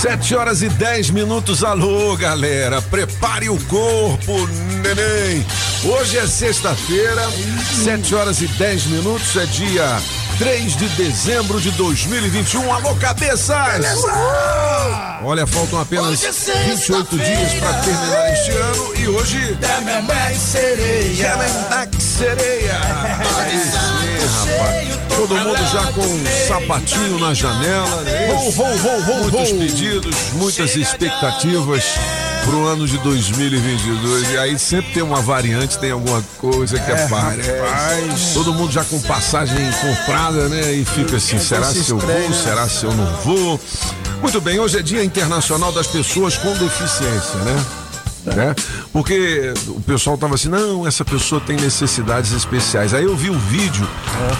Sete horas e dez minutos, alô galera, prepare o corpo, neném. Hoje é sexta-feira, sete horas e dez minutos, é dia 3 de dezembro de 2021. Alô, cabeças! Olha, faltam apenas 28 dias para terminar este ano e hoje. sereia. Remendac sereia! Aí sim, rapaz. Todo mundo já com um sapatinho na janela, né? Muitos pedidos, muitas expectativas pro ano de 2022. E aí sempre tem uma variante, tem alguma coisa que aparece. Todo mundo já com passagem comprada, né? E fica assim, será se eu vou? Será se eu não vou? Muito bem, hoje é Dia Internacional das Pessoas com Deficiência, né? Né? Porque o pessoal tava assim, não, essa pessoa tem necessidades especiais. Aí eu vi um vídeo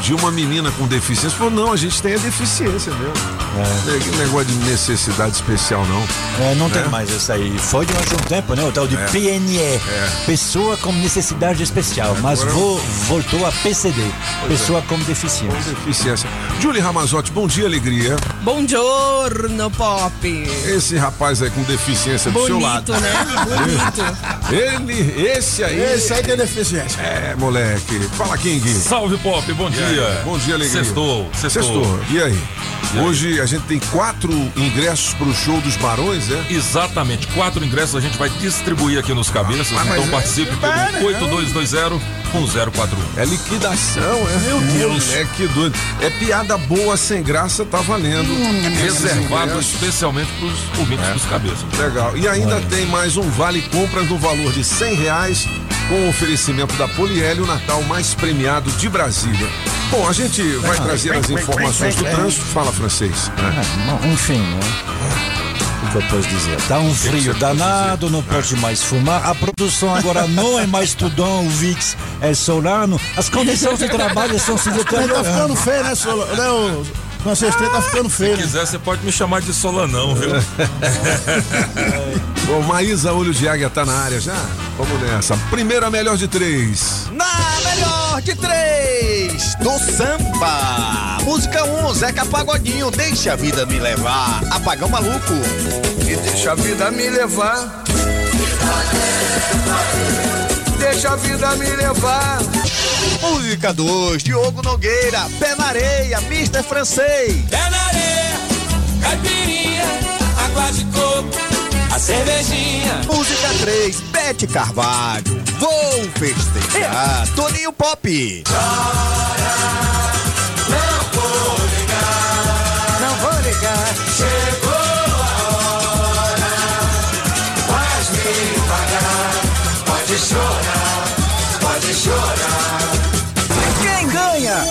de uma menina com deficiência, falou, não, a gente tem a deficiência mesmo. Não é. negócio de necessidade especial, não. É, não tem É. mais isso aí. Foi durante um tempo, né? O tal de PNE. Pessoa com necessidade especial. Mas Agora- vo- voltou a PCD. Pessoa com deficiência. Deficiência. Julie Ramazotti, bom dia, alegria. Buongiorno, Pop. Esse rapaz aí com deficiência do seu lado. Bonito, né? Ele, esse aí. Esse aí tem deficiência. É, moleque. Fala, King. Salve Pop, bom dia. Bom dia, alegria. Sextou, sextou. Sextou. E aí? Hoje a gente tem quatro ingressos pro show dos Barões, é? Exatamente, quatro ingressos a gente vai distribuir aqui nos cabeças, Ah, então é- participe pelo 8220-1041. É liquidação, é? Meu Deus. É que doido. É piada boa, sem graça, tá valendo. Esses Reservado especialmente pros ouvintes dos cabeças. Legal. E ainda tem mais um vale compras no valor de cem reais com oferecimento da Poliel, o Natal mais premiado de Brasília. Bom, a gente vai trazer as informações do trânsito. Fala, francês. Ah, bom, enfim, né? O que eu posso dizer? Tá um frio danado, não pode mais fumar. A produção agora não é mais Tudão, o VIX é Solano. As condições de trabalho estão se Ele tá ficando deteriorando. feio, né, Sola? Francês Trem tá ficando feio, Se quiser, você pode me chamar de Solanão, viu? Bom, Maísa Olho de Águia tá na área já? Vamos nessa. Primeira melhor de três. Na melhor de três, do samba. Música 1, um, Zeca Pagodinho, deixa a vida me levar. Apagão maluco. E deixa a vida me levar. Deixa a vida me levar. Música 2, Diogo Nogueira, Pé na areia, Mister Francês. Pé na areia, caipirinha, água de coco, a cervejinha. Música 3, Bete Carvalho. Vou festejar. Toninho Pop. Não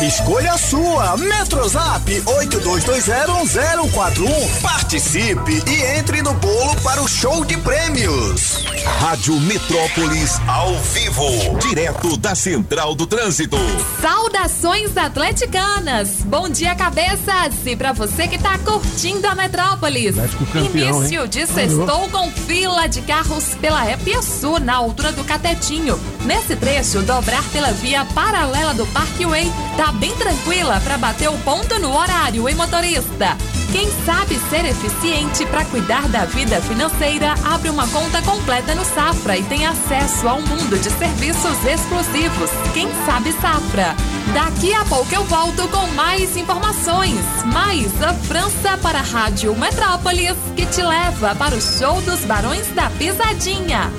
Escolha sua. Metrozap 82201041. Participe e entre no bolo para o show de prêmios. Rádio Metrópolis ao vivo, direto da Central do Trânsito. Saudações atleticanas! Bom dia, cabeças! E pra você que tá curtindo a Metrópolis, campeão, início de sextou com fila de carros pela Sul, na altura do Catetinho. Nesse trecho, dobrar pela via paralela do Parkway tá bem tranquila pra bater o ponto no horário, hein, motorista? Quem sabe ser eficiente para cuidar da vida financeira, abre uma conta completa no Safra e tem acesso a um mundo de serviços exclusivos. Quem sabe Safra? Daqui a pouco eu volto com mais informações. Mais a França para a Rádio Metrópolis, que te leva para o show dos Barões da Pisadinha.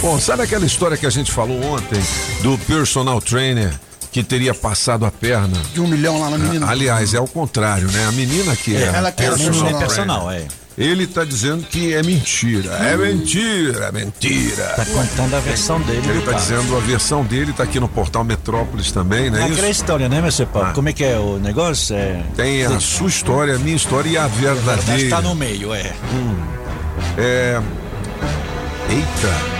Bom, sabe aquela história que a gente falou ontem do personal trainer que teria passado a perna? De um milhão lá na menina. Aliás, é o contrário, né? A menina que é, ela que era personal, personal. Personal, é. Ele tá dizendo que é mentira. É mentira, é mentira. Tá contando a versão dele. Ele tá caso. dizendo a versão dele, tá aqui no portal Metrópolis também, não É é aquela isso? história, né, Mr. Pop? Ah. Como é que é o negócio? É... Tem a sua história, a minha história e a verdadeira. Está no meio, é. É. Eita.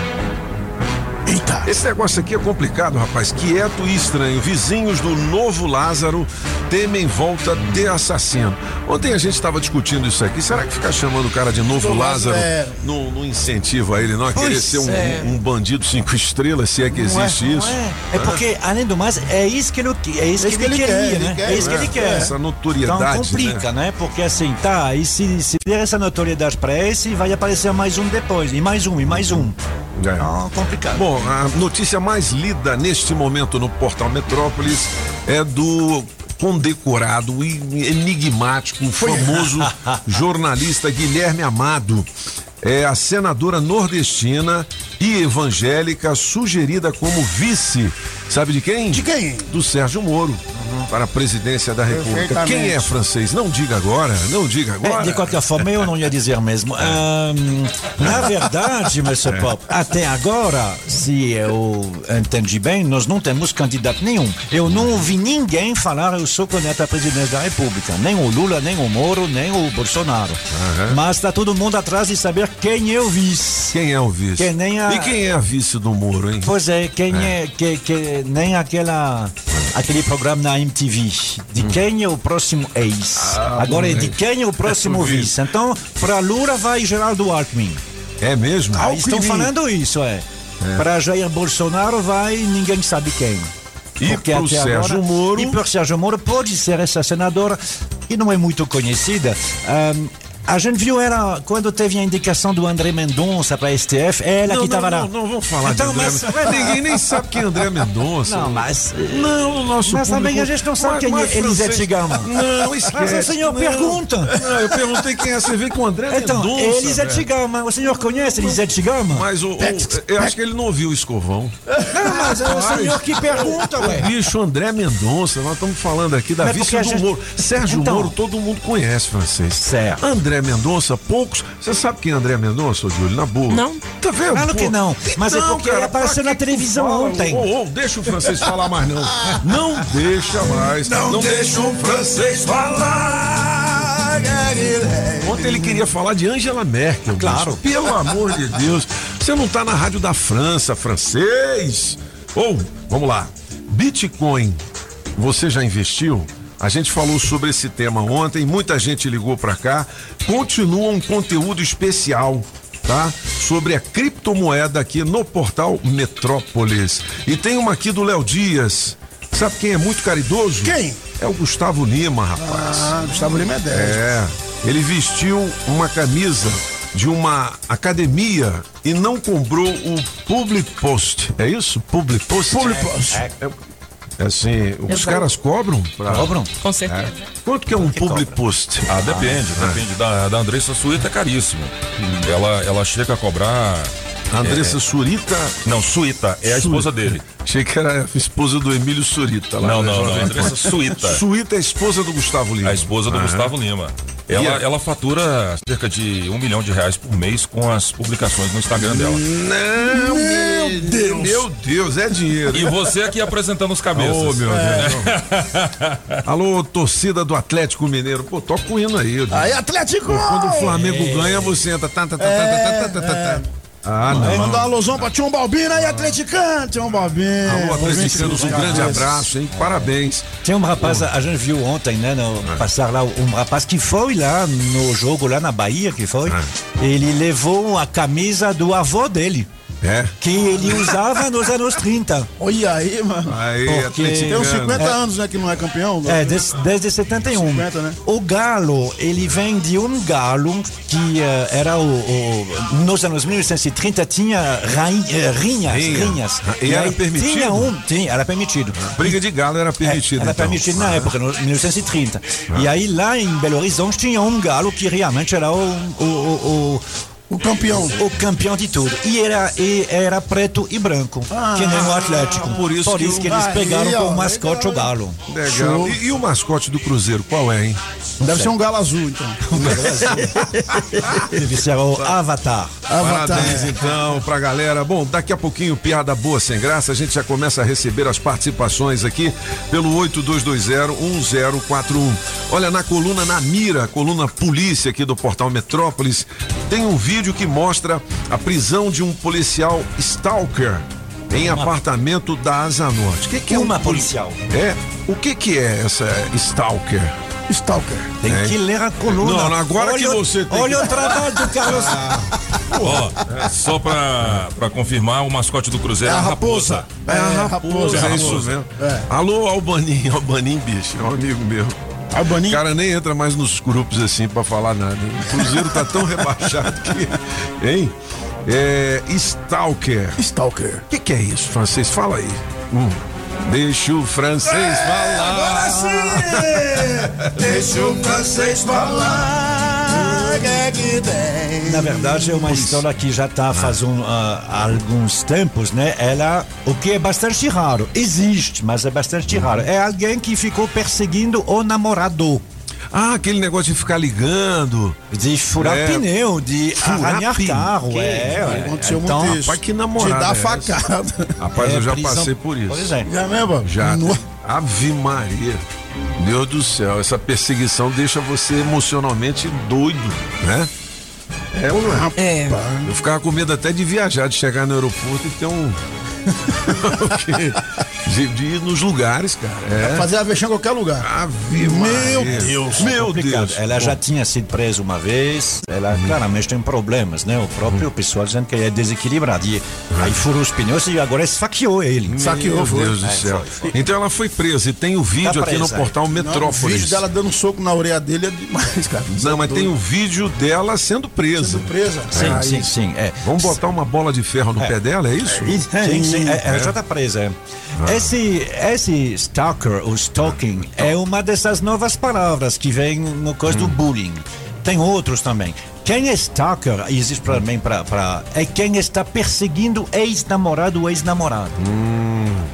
Eita. Esse negócio aqui é complicado, rapaz. Quieto e estranho. Vizinhos do Novo Lázaro temem volta de assassino. Ontem a gente estava discutindo isso aqui. Será que ficar chamando o cara de Novo Lázaro é- não, não incentiva ele não a querer Pois ser um, é. um bandido cinco estrelas, se é que existe Não isso? É, é porque, além do mais, é isso que ele, é isso que ele, queria, quer, né? ele quer, é isso que É, ele quer. essa notoriedade, Então complica, né? Porque assim, tá, e se, se der essa notoriedade pra esse, vai aparecer mais um depois, e mais um, e mais um. É. Então, complicado. Bom, a notícia mais lida neste momento no portal Metrópolis é do condecorado e enigmático, famoso jornalista Guilherme Amado. É a senadora nordestina e evangélica sugerida como vice, sabe de quem? De quem? Do Sérgio Moro para a presidência da República. Quem é francês? Não diga agora, não diga É, agora. de qualquer forma, eu não ia dizer mesmo. Ahn, na verdade, Mr. Pop, até agora, se eu entendi bem, nós não temos candidato nenhum. Eu não ouvi ninguém falar eu sou candidato à presidência da República. Nem o Lula, nem o Moro, nem o Bolsonaro. Mas está todo mundo atrás de saber quem é o vice. Quem é o vice? Que nem a- E quem é a vice do Moro, hein? Pois é, quem é, que, que nem aquela aquele programa na MTV. De quem é o próximo ex? Agora é de quem é o próximo O vice. Então, para Lula vai Geraldo Alckmin. É mesmo? Ah, estão falando isso, é. Para Jair Bolsonaro vai ninguém sabe quem. E Porque pro até Sérgio Moro? E por Sérgio Moro pode ser essa senadora que não é muito conhecida. Ahm, a gente viu ela quando teve a indicação do André Mendonça para STF, é ela não, que estava lá. Não, não vamos falar Então, de André mas- Mendonça. Ninguém nem sabe quem é André Mendonça. Não, mas. Não, o nosso Mas também público- a gente não sabe Mas- quem mas é Elisete Gama. Não, esquece. Mas o senhor não. pergunta. Não, eu perguntei quem é. Você vê com o André Então, Mendonça. Elisete velho. Gama, o senhor conhece Elisete Gama? Mas o, o- eu acho que ele não ouviu o escovão. Não, mas é o senhor que pergunta, ué. Bicho, André Mendonça, nós estamos falando aqui da Mas vice do gente- Moro. Sérgio Então- Moro, todo mundo conhece, francês. Certo. André Mendonça, poucos. Você sabe quem é André Mendonça, ô, Júlio? Na boa. Não. Tá vendo? Claro que não. Mas é porque ele apareceu na televisão ontem. Ô, ô, deixa o francês falar mais, não. Não deixa mais. Não, deixa o francês falar. Ontem ele queria falar de Angela Merkel. Claro. bicho. Pelo amor de Deus. Você não tá na rádio da França, francês? Ou, vamos lá. Bitcoin, você já investiu? A gente falou sobre esse tema ontem, muita gente ligou pra cá. Continua um conteúdo especial, tá? Sobre a criptomoeda aqui no portal Metrópolis. E tem uma aqui do Léo Dias. Sabe quem é muito caridoso? Quem? É o Gustavo Lima, rapaz. Ah, Gustavo Lima é 10. É, ele vestiu uma camisa de uma academia e não cobrou o Public Post. É isso? Public Post? Public Post. É, é assim, os caras cobram? Pra... Cobram? Com certeza. Quanto que é um Public Post? Ah, depende, depende. Da, da Andressa Suíta é caríssimo. Ela, ela chega a cobrar. Andressa Surita. Não, Suíta, é a esposa dele. Achei que era a esposa do Emílio Surita. Lá Não, não, não. Andressa. Suíta. Suíta é a esposa do Gustavo Lima. A esposa do Aham. Gustavo Lima. Ela, a- ela fatura cerca de um milhão de reais por mês com as publicações no Instagram dela. Não, meu Deus. Meu Deus, é dinheiro. E você aqui apresentando os cabeças. Ô, meu Deus. Alô, torcida do Atlético Mineiro. Pô, toca o hino aí. Aí, Atlético! Quando o Flamengo ganha, você entra. Tá, tá, tá, tá, tá, tá, tá, tá. Ah, não. Mandar uma alusão pra Tião Balbino aí, atleticano, Tião Balbino. Alô, atleticanos, um grande abraço, hein? Parabéns. Tem um rapaz, a gente viu ontem, né, no, passar lá, um rapaz que foi lá no jogo, lá na Bahia, que foi, ele levou a camisa do avô dele, É. que ele usava nos anos 30. Olha aí, mano. Aí, Porque- Tem uns atleticano. 50 anos, né, que não é campeão. É, des- desde 71. 50, né? O galo, ele vem de um galo que eh, era o, o- Nos anos 1930 tinha rain, eh, rinhas, Rinha. rinhas. E era aí permitido? Tinha um, tinha, era permitido. Briga de galo era permitida. É, era então. permitido na época, no 1930. E aí lá em Belo Horizonte tinha um galo que realmente era o, o, o, o, campeão. O campeão de tudo. E era, e era preto e branco, que nem o Atlético. por isso que o- eles Aí, pegaram ó, como mascote o Galo. Legal. E, e o mascote do Cruzeiro, qual é, hein? Deve ser um galo azul, então. Deve ser o Avatar. Avatar. Parabéns, então, pra galera. Bom, daqui a pouquinho, piada boa sem graça, a gente já começa a receber as participações aqui pelo 8220-1041. Olha, na coluna Na Mira, coluna Polícia aqui do portal Metrópolis, tem um vídeo que mostra a prisão de um policial stalker em apartamento da Asa Norte. O que, que é Uma um poli- policial. É, o que que é essa stalker? Stalker. Tem É. que ler a coluna. Não, agora olha, que o- você tem Olha que- o trabalho do Carlos. Ó, é, só pra, pra confirmar, o mascote do Cruzeiro é a raposa. É a raposa, é, É a isso raposa. mesmo. É. Alô, Albaninho, Albaninho, bicho, é um amigo meu. O cara nem entra mais nos grupos assim pra falar nada. O Cruzeiro tá tão rebaixado que. Hein? É. Stalker. Stalker. O que, que é isso, francês? Fala aí. Hum. Deixa o francês falar. Deixa o francês falar. Na verdade, é uma história que já está faz um, ah, alguns tempos, né? Ela, o que é bastante raro, existe, mas é bastante raro. É alguém que ficou perseguindo o namorado. Ah, aquele negócio de ficar ligando. De furar É. pneu, de Furar arranhar pneu. carro. Que é, Aconteceu então, muito isso. rapaz, que namorada De dar é facada. Rapaz, é eu já prisão- passei por isso. Pois é. Já mesmo? Já. No- Ave Maria. Deus do céu, essa perseguição deixa você emocionalmente doido, né? É ou não é? É. Eu ficava com medo até de viajar, de chegar no aeroporto e ter um. De, de ir nos lugares, cara. É. Fazer a vexame em qualquer lugar. Ave Meu Maria. Deus. Meu complicado. Deus. Ela já tinha sido presa uma vez, ela claramente tem problemas, né? O próprio pessoal dizendo que é desequilibrado. E aí furou os pneus e agora esfaqueou ele. Saqueou, Meu foi. Deus do É, céu. foi, Então ela foi presa e tem o vídeo Tá aqui no presa, é. portal Não, o Metrópolis. vídeo dela dando um soco na orelha dele é demais, cara. Não, mas tem o vídeo dela sendo presa. Surpresa. Sim, Aí, sim, sim. É. Vamos botar uma bola de ferro no pé dela, é isso? Sim, sim, é, ela já está presa. é. Esse, esse stalker, o stalking, é uma dessas novas palavras que vem no coisa do bullying. Tem outros também. Quem é stalker, existe também para. É quem está perseguindo ex-namorado ou ex-namorado.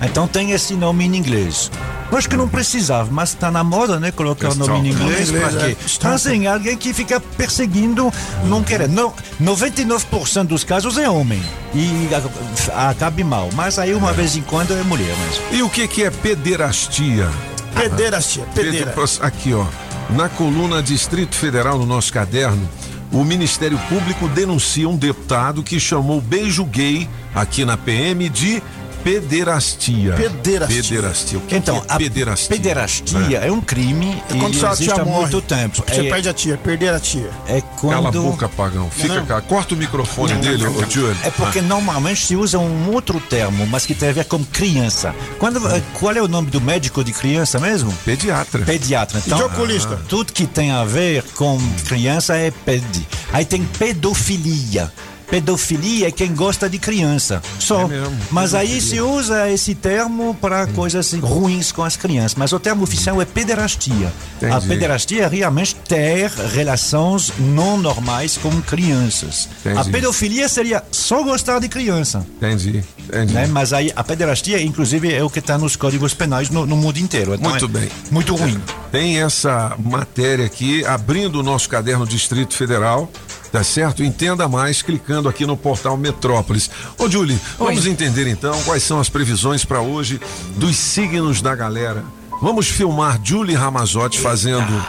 Então tem esse nome em inglês. Acho que não precisava, mas está na moda, né? Colocar o nome em inglês. Em Para inglês, quê? é. Alguém que fica perseguindo, não querendo. Não, 99% dos casos é homem. E a- acaba mal. Mas aí, uma vez em quando, é mulher mesmo. E o que, que é pederastia? Pedeira, tia. Pedeira. Pede- Aqui, ó. Na coluna Distrito Federal, no nosso caderno, o Ministério Público denuncia um deputado que chamou beijo gay aqui na PM de pederastia. Pederastia. Pederastia. O que, Então, que é pederastia? pederastia é, um crime É quando e sua existe tia há morre. muito tempo. Você é, perde a tia, perder a tia. é quando... Cala a boca, pagão. Fica cá. Corta o microfone dele, ô Júlio. É porque normalmente se usa um outro termo, mas que tem a ver com criança. Quando, eh, qual é o nome do médico de criança mesmo? Pediatra. Pediatra. Então, de oculista? tudo que tem a ver com criança é pedi. Aí tem pedofilia. Pedofilia é quem gosta de criança. Só. É mesmo, Mas aí se usa esse termo para coisas assim, ruins com as crianças. Mas o termo oficial é pederastia. A Entendi. pederastia é realmente ter relações não normais com crianças. Entendi. A pedofilia seria só gostar de criança. Entendi. Entendi. Né? Mas aí a pederastia, inclusive, é o que está nos códigos penais no, no mundo inteiro. Então Muito é bem. Muito ruim. Tem essa matéria aqui, abrindo o nosso caderno Distrito Federal, tá certo? Entenda mais clicando aqui no portal Metrópolis. Ô, Julie, vamos entender então quais são as previsões para hoje dos signos da galera. Vamos filmar Julie Ramazotti fazendo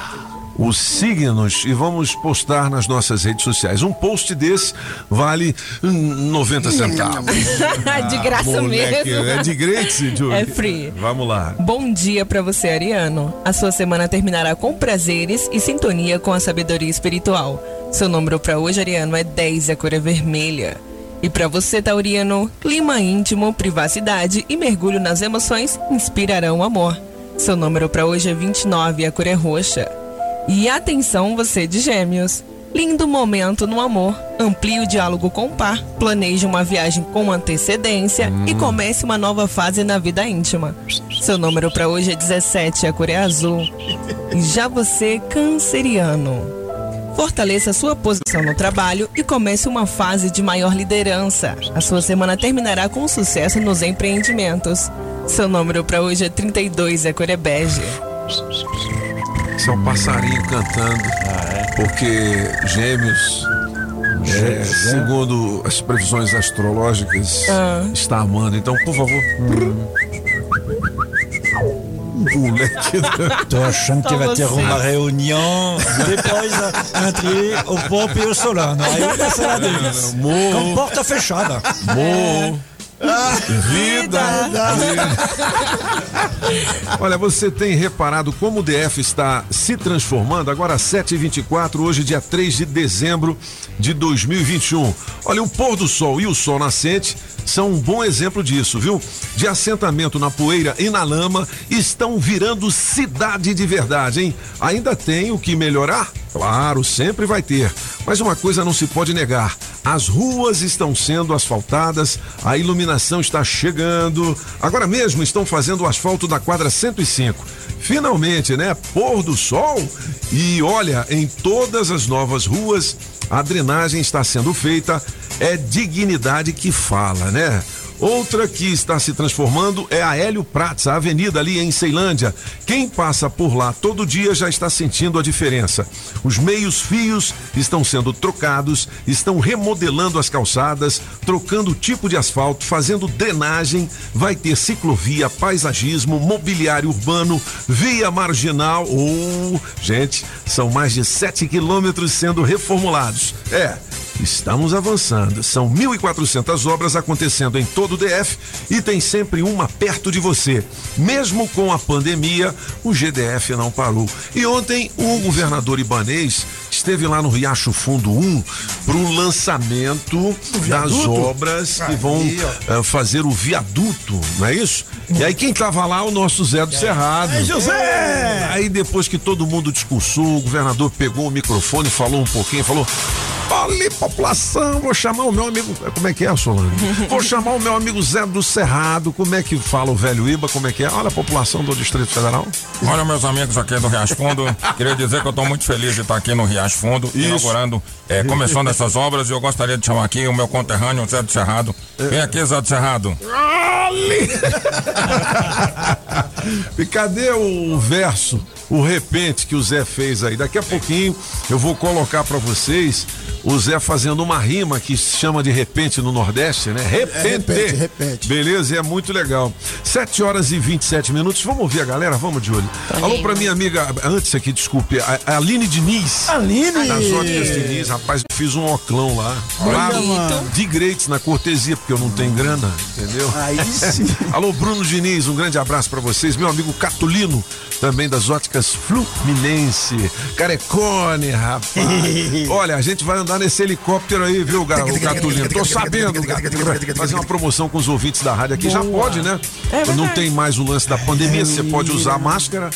os signos e vamos postar nas nossas redes sociais. Um post desse vale hum, 90 centavos. de graça Moleque, mesmo. é de grátis, Julie. É free. Vamos lá. Bom dia pra você, Ariano. A sua semana terminará com prazeres e sintonia com a sabedoria espiritual. Seu número pra hoje, Ariano, é 10 e a cor é vermelha. E pra você, Tauriano, clima íntimo, privacidade e mergulho nas emoções inspirarão o amor. Seu número pra hoje é 29 e a cor é roxa. E atenção, você de Gêmeos. Lindo momento no amor. Amplie o diálogo com o par, planeje uma viagem com antecedência e comece uma nova fase na vida íntima. Seu número para hoje é 17, a cor é azul. E já você, canceriano. Fortaleça sua posição no trabalho e comece uma fase de maior liderança. A sua semana terminará com sucesso nos empreendimentos. Seu número para hoje é 32, a cor é bege. Esse é um passarinho cantando. Porque gêmeos, é, segundo as previsões astrológicas, Ah. está amando. Então, por favor. Moleque. Tô achando que vai ter uma reunião depois ah, entre o Pop e o Solano. Aí vai ser a deles. Com porta fechada. Mo. Vida. Olha, você tem reparado como o DF está se transformando? Agora 7h24, hoje dia 3 de dezembro de 2021. Olha, o pôr do sol e o sol nascente são um bom exemplo disso, viu? De assentamento na poeira e na lama, estão virando cidade de verdade, hein? Ainda tem o que melhorar? Claro, sempre vai ter. Mas uma coisa não se pode negar: as ruas estão sendo asfaltadas, a iluminação está chegando. Agora mesmo estão fazendo o asfalto da quadra 105. Finalmente, né? Pôr do sol. E olha, em todas as novas ruas, a drenagem está sendo feita. É dignidade que fala, né? Outra que está se transformando é a Hélio Prats, a avenida ali em Ceilândia. Quem passa por lá todo dia já está sentindo a diferença. Os meios fios estão sendo trocados, estão remodelando as calçadas, trocando o tipo de asfalto, fazendo drenagem, vai ter ciclovia, paisagismo, mobiliário urbano, via marginal. Oh, gente, são mais de 7 quilômetros sendo reformulados. É. Estamos avançando. São 1.400 obras acontecendo em todo o DF e tem sempre uma perto de você. Mesmo com a pandemia, o GDF não parou. E ontem o governador Ibanês esteve lá no Riacho Fundo 1 para o lançamento das obras que vão eh, fazer o viaduto, não é isso? E aí quem tava lá? O nosso Zé do Cerrado. Ei, José! Aí depois que todo mundo discursou, o governador pegou o microfone, falou um pouquinho, falou: Olha, população, vou chamar o meu amigo. Como é que é, Solano? Vou chamar o meu amigo Zé do Cerrado. Como é que fala o velho Iba? Como é que é? Olha a população do Distrito Federal. Olha, meus amigos aqui do Riacho Fundo, queria dizer que eu estou muito feliz de estar aqui no Riacho Fundo, inaugurando, é, começando essas obras, e eu gostaria de chamar aqui o meu conterrâneo, Zé do Cerrado. Vem aqui, Zé do Cerrado. E cadê o verso, o repente que o Zé fez aí? Daqui a pouquinho eu vou colocar pra vocês o Zé fazendo uma rima que se chama de repente no Nordeste, né? Repente. repente, repente. Beleza, e é muito legal. 7 horas e 27 minutos. Vamos ouvir a galera? Vamos de olho. Alô pra minha amiga, antes aqui, desculpe, a, a Aline Diniz. Aline! Das óticas Diniz, rapaz, fiz um oclão lá. mano. de Greats na cortesia, porque eu não tenho grana, entendeu? Aí sim. Alô, Bruno Diniz, um grande abraço pra vocês. Meu amigo Catulino, também das óticas Fluminense. Carecone, rapaz. Olha, a gente vai andar nesse helicóptero aí, viu, Ga- o Catulino? Tô sabendo, Fazer uma promoção com os ouvintes da rádio aqui. Já pode, né? não tem mais o lance da pandemia, você pode usar máscara.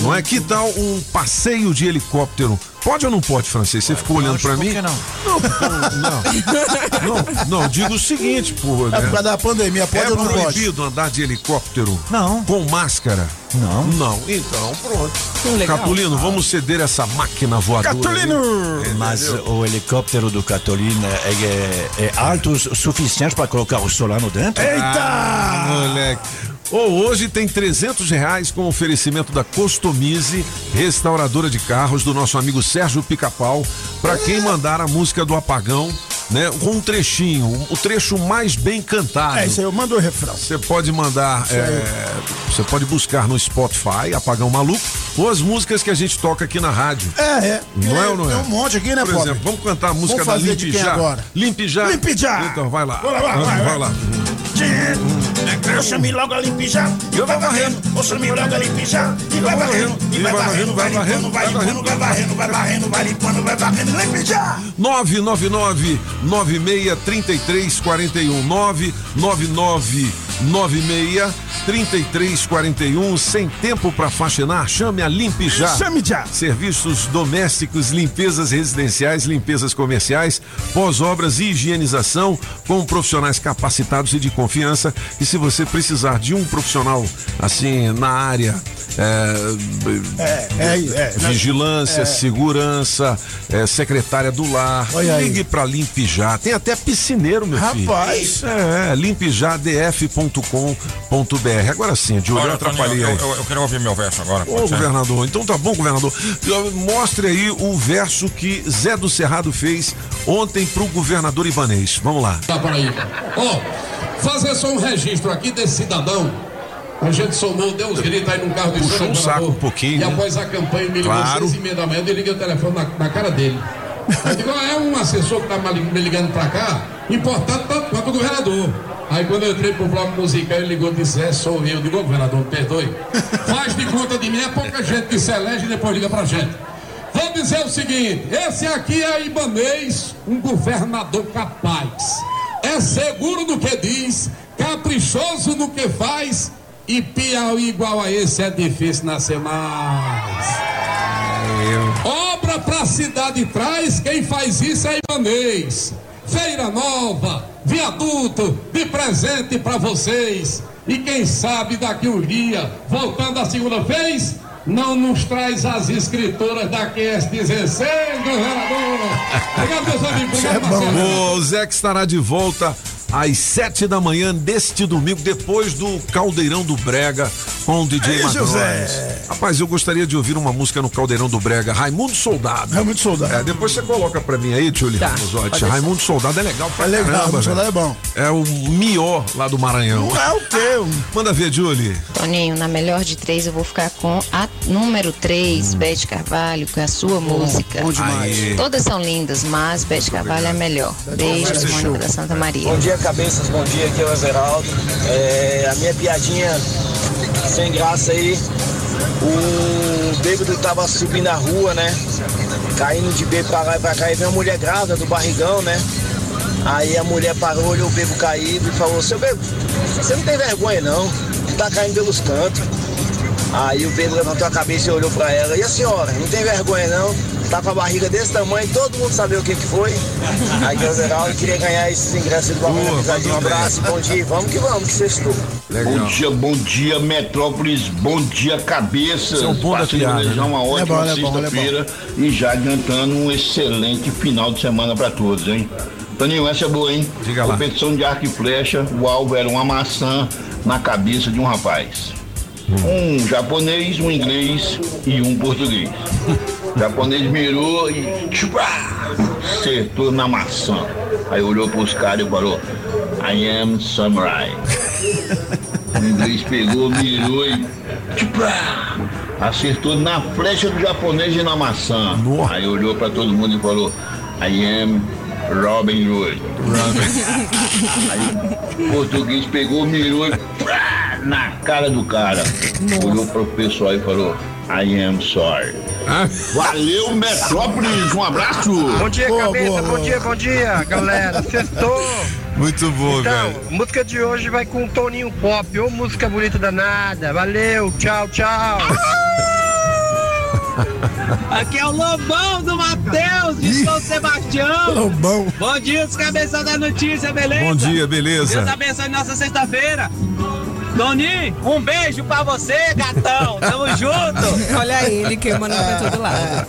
Não é? Que tal um passeio de helicóptero? Pode ou não pode, francês? Você ficou olhando pra mim? que não? Não, não, não, não, digo o seguinte, pô. É né? por causa da pandemia, pode É ou não pode? proibido andar de helicóptero? Não. Com máscara? Não. Não. Então, pronto. legal. Catulino, vamos ceder essa máquina voadora. Catulino! aí. Mas o helicóptero do Catolino é, é- é alto o suficiente para colocar o Solano dentro? Ah, moleque. Ou hoje tem 300 reais com oferecimento da Costomize, restauradora de carros do nosso amigo Sérgio Pica-Pau, para quem mandar a música do Apagão, né? Com um trechinho, o trecho mais bem cantado. É isso aí, eu mando o refrão. Você pode mandar, é, você pode buscar no Spotify, Apagão Maluco, ou as músicas que a gente toca aqui na rádio. É, é. Não é ou não é? Tem um monte aqui, né, Por Bob? exemplo, vamos cantar a música da Limpe Já. agora? Limpe Já. Limpe Já. Então, vai lá. Vai lá, vai, vai, vai lá. Eu chamei logo a limpijar e vai varrendo. Eu chamei logo a limpijar e vai varrendo. E vai varrendo, vai limpando, vai limpando, vai varrendo, vai varrendo, vai limpando, vai varrendo. Limpijar! 999 96 33 41 999 96 3341, sem tempo para faxinar, chame a Limpe Já. Chame já. Serviços domésticos, limpezas residenciais, limpezas comerciais, pós-obras e higienização com profissionais capacitados e de confiança. E se você precisar de um profissional assim na área é, É, é, é. vigilância, É. segurança, é, secretária do lar, Olha aí. ligue para Limpe Já. Tem até piscineiro, meu filho. Rapaz. É, limpejadf.com.br. Agora sim, eu Olha, atrapalhei aí. eu, eu, eu queria ouvir meu verso agora. Ô, governador, então tá bom, governador. Eu- Mostre aí o verso que Zé do Cerrado fez ontem pro governador Ibanês. Vamos lá. da Paraíba. Ó, fazer só um registro aqui desse cidadão. A gente somou, deu uns gritos aí num carro de Puxou um saco um pouquinho, E né? após a campanha, me ligou Claro. seis e meia da manhã, eu liguei o telefone na, na cara dele. Eu digo, ó, é um assessor que tá me ligando pra cá, importante tanto quanto o governador. Aí quando eu entrei pro bloco musical, ele ligou e disse, é, sou eu. Eu digo, governador, me perdoe. Faz de conta de mim, é pouca gente que se elege e depois liga pra gente. Vou dizer o seguinte: esse aqui é Ibanês, um governador capaz. É seguro no que diz, caprichoso no que faz, e Piauí igual a esse é difícil nascer mais. Obra pra cidade traz, quem faz isso é Ibanês. Feira nova, viaduto, de presente pra vocês. E quem sabe daqui um dia, voltando a segunda vez, não nos traz as escritoras da QS16, governador. Obrigado, meus amigos. Obrigado, Marcelo. O Zé que estará de volta às sete da manhã deste domingo, depois do Caldeirão do Brega com o DJ. José. Rapaz, eu gostaria de ouvir uma música no Caldeirão do Brega, Raimundo Soldado. Raimundo Soldado. É, depois você coloca pra mim aí, Tchuli Tá. Ramazotti. Raimundo Soldado é legal pra É legal, caramba, Raimundo Soldado é bom. É o Mió lá do Maranhão. Não é o quê? Manda ver, Julie. Toninho, na melhor de três eu vou ficar com a número 3, Bete Carvalho, que é a sua música. Bom demais. Aí. Todas são lindas, mas Bete Carvalho é a melhor. Beijos, Mônica da Santa Maria. Bom dia, cabeças. Bom dia, aqui é o Everaldo. É, a minha piadinha sem graça aí. O bêbado tava subindo a rua, né? Caindo de bêbado pra lá e pra cá. E veio uma mulher grávida do barrigão, né? Aí a mulher parou, olhou o bêbado caído e falou: Seu bêbado, você não tem vergonha não? Tá caindo pelos cantos. Aí o bêbado levantou a cabeça e olhou pra ela. E a senhora, não tem vergonha não? Tá com a barriga desse tamanho, todo mundo sabia o que que foi. Aí o Everaldo queria ganhar esses ingressos do Amizade. Um abraço, bom dia, vamos que vamos, que sextou. Legal. Bom dia, bom dia, Metrópolis, bom dia, é o bom da piada, né? uma É ótima é é sexta-feira e já adiantando um excelente final de semana para todos, hein? Toninho, essa é boa, hein? Diga lá. Competição de arco e flecha, o alvo era uma maçã na cabeça de um rapaz. Um japonês, um inglês e um português. O japonês mirou e tchupá, acertou na maçã. Aí olhou pros caras e falou: I am samurai. O inglês pegou, mirou e tchupá, acertou na flecha do japonês e na maçã. Aí olhou pra todo mundo e falou: I am Robin Hood. Aí o português pegou, mirou e na cara do cara. Olhou pro pessoal e falou: I am sorry. Ah, Valeu, Metrópolis, um abraço! Bom dia, Boa, cabeça, boa, bom boa. dia, bom dia, galera. Sextou. muito bom, Então, velho. música de hoje vai com um toninho pop. Ô, música bonita danada. Valeu, tchau, tchau. Aqui é o Lobão do Matheus de São Sebastião. Lobão. Bom dia, os cabeças da notícia, beleza? Bom dia, beleza? Deus abençoe nossa sexta-feira. Doni, um beijo pra você, gatão. Tamo junto. Olha ele queimando pra todo lado.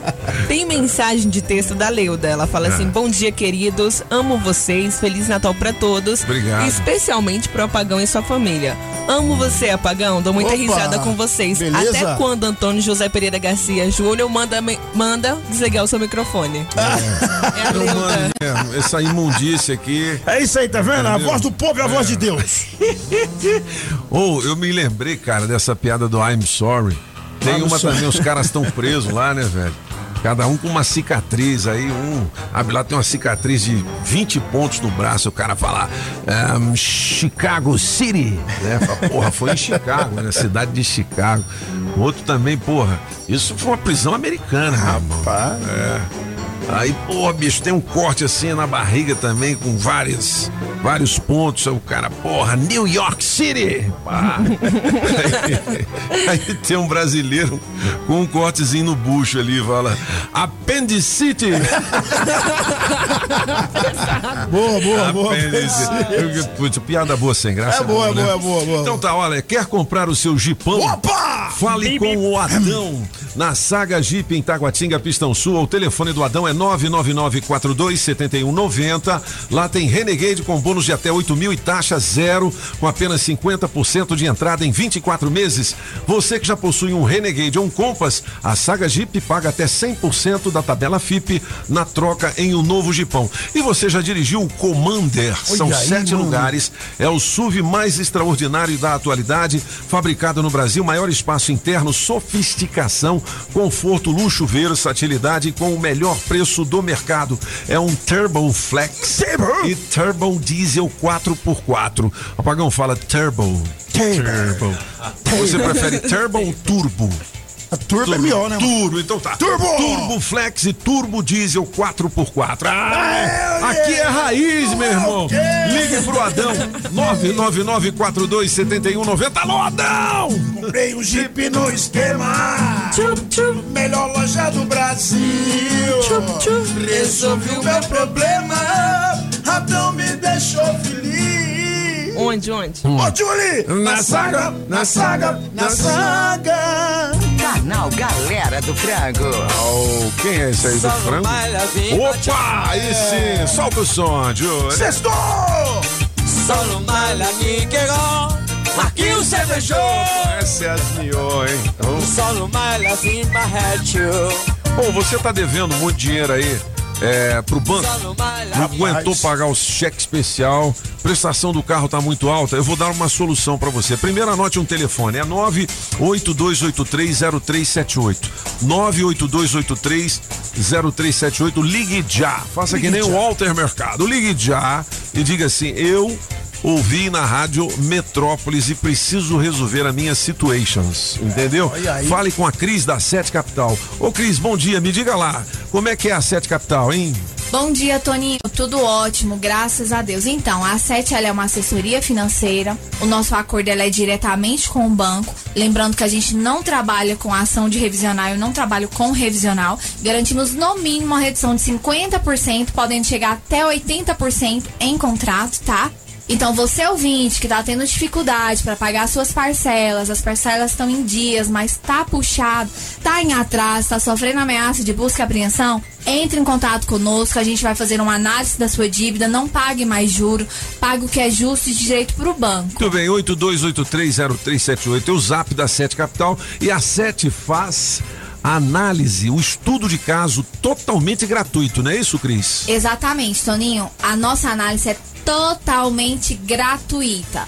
Tem mensagem de texto da Leuda. Ela fala assim: Bom dia, queridos. Amo vocês. Feliz Natal pra todos. Obrigado. Especialmente pro Apagão e sua família. Amo você, Apagão. Dou muita Opa, risada com vocês. beleza? Até quando Antônio José Pereira Garcia Júnior manda, manda desligar o seu microfone. É a Eu Leuda. mesmo, essa imundícia aqui. É isso aí, tá vendo? A voz do povo é a voz de Deus. Ou eu me lembrei, cara, dessa piada do I'm sorry. Tem uma também, os caras estão presos lá, né, velho? Cada um com uma cicatriz aí, um abre lá, tem uma cicatriz de 20 pontos no braço, o cara fala ehm, Chicago City, né? Fala, porra, foi em Chicago, né? Cidade de Chicago. O outro também, porra, isso foi uma prisão americana, rapaz. É. Aí, pô, bicho, tem um corte assim na barriga também, com várias, vários pontos. Aí O cara, porra, New York City! Pá. Aí, aí tem um brasileiro com um cortezinho no bucho ali, fala, Appendicity! boa, boa, boa. Putz, piada boa sem graça. É boa, não, é né? boa, é boa, boa. Então tá, olha, quer comprar o seu Jeepão? Opa! Fale com o Adão na Saga Jeep em Taguatinga, Pistão Sul. O telefone do Adão é 999427190. Lá tem Renegade com bônus de até 8 mil e taxa zero, com apenas 50% de entrada em 24 meses. Você que já possui um Renegade ou um Compass, a Saga Jeep paga até 100% da tabela FIP na troca em um novo Jeepão. E você já dirigiu o Commander? São aí, sete mano. lugares. É o SUV mais extraordinário da atualidade, fabricado no Brasil, maior espaço interno, sofisticação, conforto, luxo, versatilidade com o melhor preço do mercado. É um Turbo Flex e Turbo Diesel 4x4. O Pagão fala Turbo. Turbo. Você prefere Turbo ou Turbo? A turbo é melhor, né? mano? Turbo, então tá. Turbo! Turbo Flex e Turbo Diesel 4x4. Ah, aqui é raiz, meu irmão. Ligue pro Adão. 999427190. Alô, Adão! Comprei um Jeep no esquema. Melhor loja do Brasil. Resolvi o meu problema. Adão me deixou feliz. Onde, onde? Ô, Julie! Na saga, na saga, na saga. Canal Galera do Frango. Oh, quem é esse aí do frango? Opa, aí sim. Solta o som, Júlio. Sextou! Baile me quebrou. Marquinhos cervejou. Essa é as miô, hein? Então, no baile assim barrete. Bom, você tá devendo muito dinheiro aí é, pro banco. Não aguentou pagar o cheque especial, prestação do carro tá muito alta. Eu vou dar uma solução pra você. Primeiro anote um telefone, é 982830378. 982830378. Ligue já. Faça que Ligue nem o já. Walter Mercado. Ligue já e diga assim: "Eu ouvi na rádio Metrópolis e preciso resolver a minha situations, entendeu? Olha aí. Fale com a Cris da Sete Capital. Ô Cris, bom dia, me diga lá, como é que é a Sete Capital, hein? Bom dia, Toninho. Tudo ótimo, graças a Deus. Então, a Sete é uma assessoria financeira. O nosso acordo é diretamente com o banco. Lembrando que a gente não trabalha com ação de revisional, eu não trabalho com revisional. Garantimos no mínimo uma redução de 50%, podendo chegar até 80% em contrato, tá? Então, você ouvinte que tá tendo dificuldade para pagar suas parcelas, as parcelas estão em dias, mas tá puxado, tá em atraso, tá sofrendo ameaça de busca e apreensão, entre em contato conosco, a gente vai fazer uma análise da sua dívida, não pague mais juro, pague o que é justo e direito pro banco. Muito bem, 82830378 é o zap da Sete Capital e a Sete faz a análise, o estudo de caso totalmente gratuito, não é isso, Cris? Exatamente, Toninho. A nossa análise é totalmente gratuita.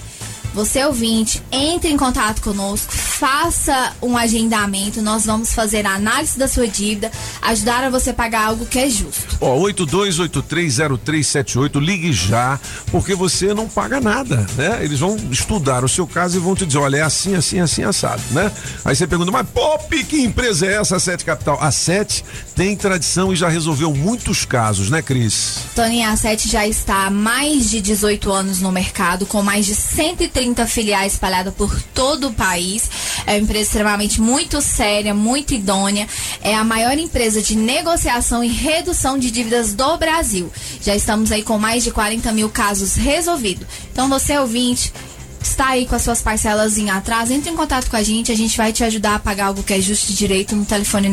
Você ouvinte, entre em contato conosco, faça um agendamento, nós vamos fazer a análise da sua dívida, ajudar a você pagar algo que é justo. Ó, 82830378, ligue já, porque você não paga nada, né? Eles vão estudar o seu caso e vão te dizer, olha, é assim, assim, assim, assado, né? Aí você pergunta, mas pop, que empresa é essa, a Sete Capital? A Sete tem tradição e já resolveu muitos casos, né, Cris? Toninho, a Sete já está há mais de 18 anos no mercado, com mais de 130 filiais espalhadas por todo o país. É uma empresa extremamente muito séria, muito idônea. É a maior empresa de negociação e redução de dívidas do Brasil. Já estamos aí com mais de 40 mil casos resolvidos. Então, você ouvinte, está aí com as suas parcelas em atraso, entre em contato com a gente, a gente vai te ajudar a pagar algo que é justo e direito no telefone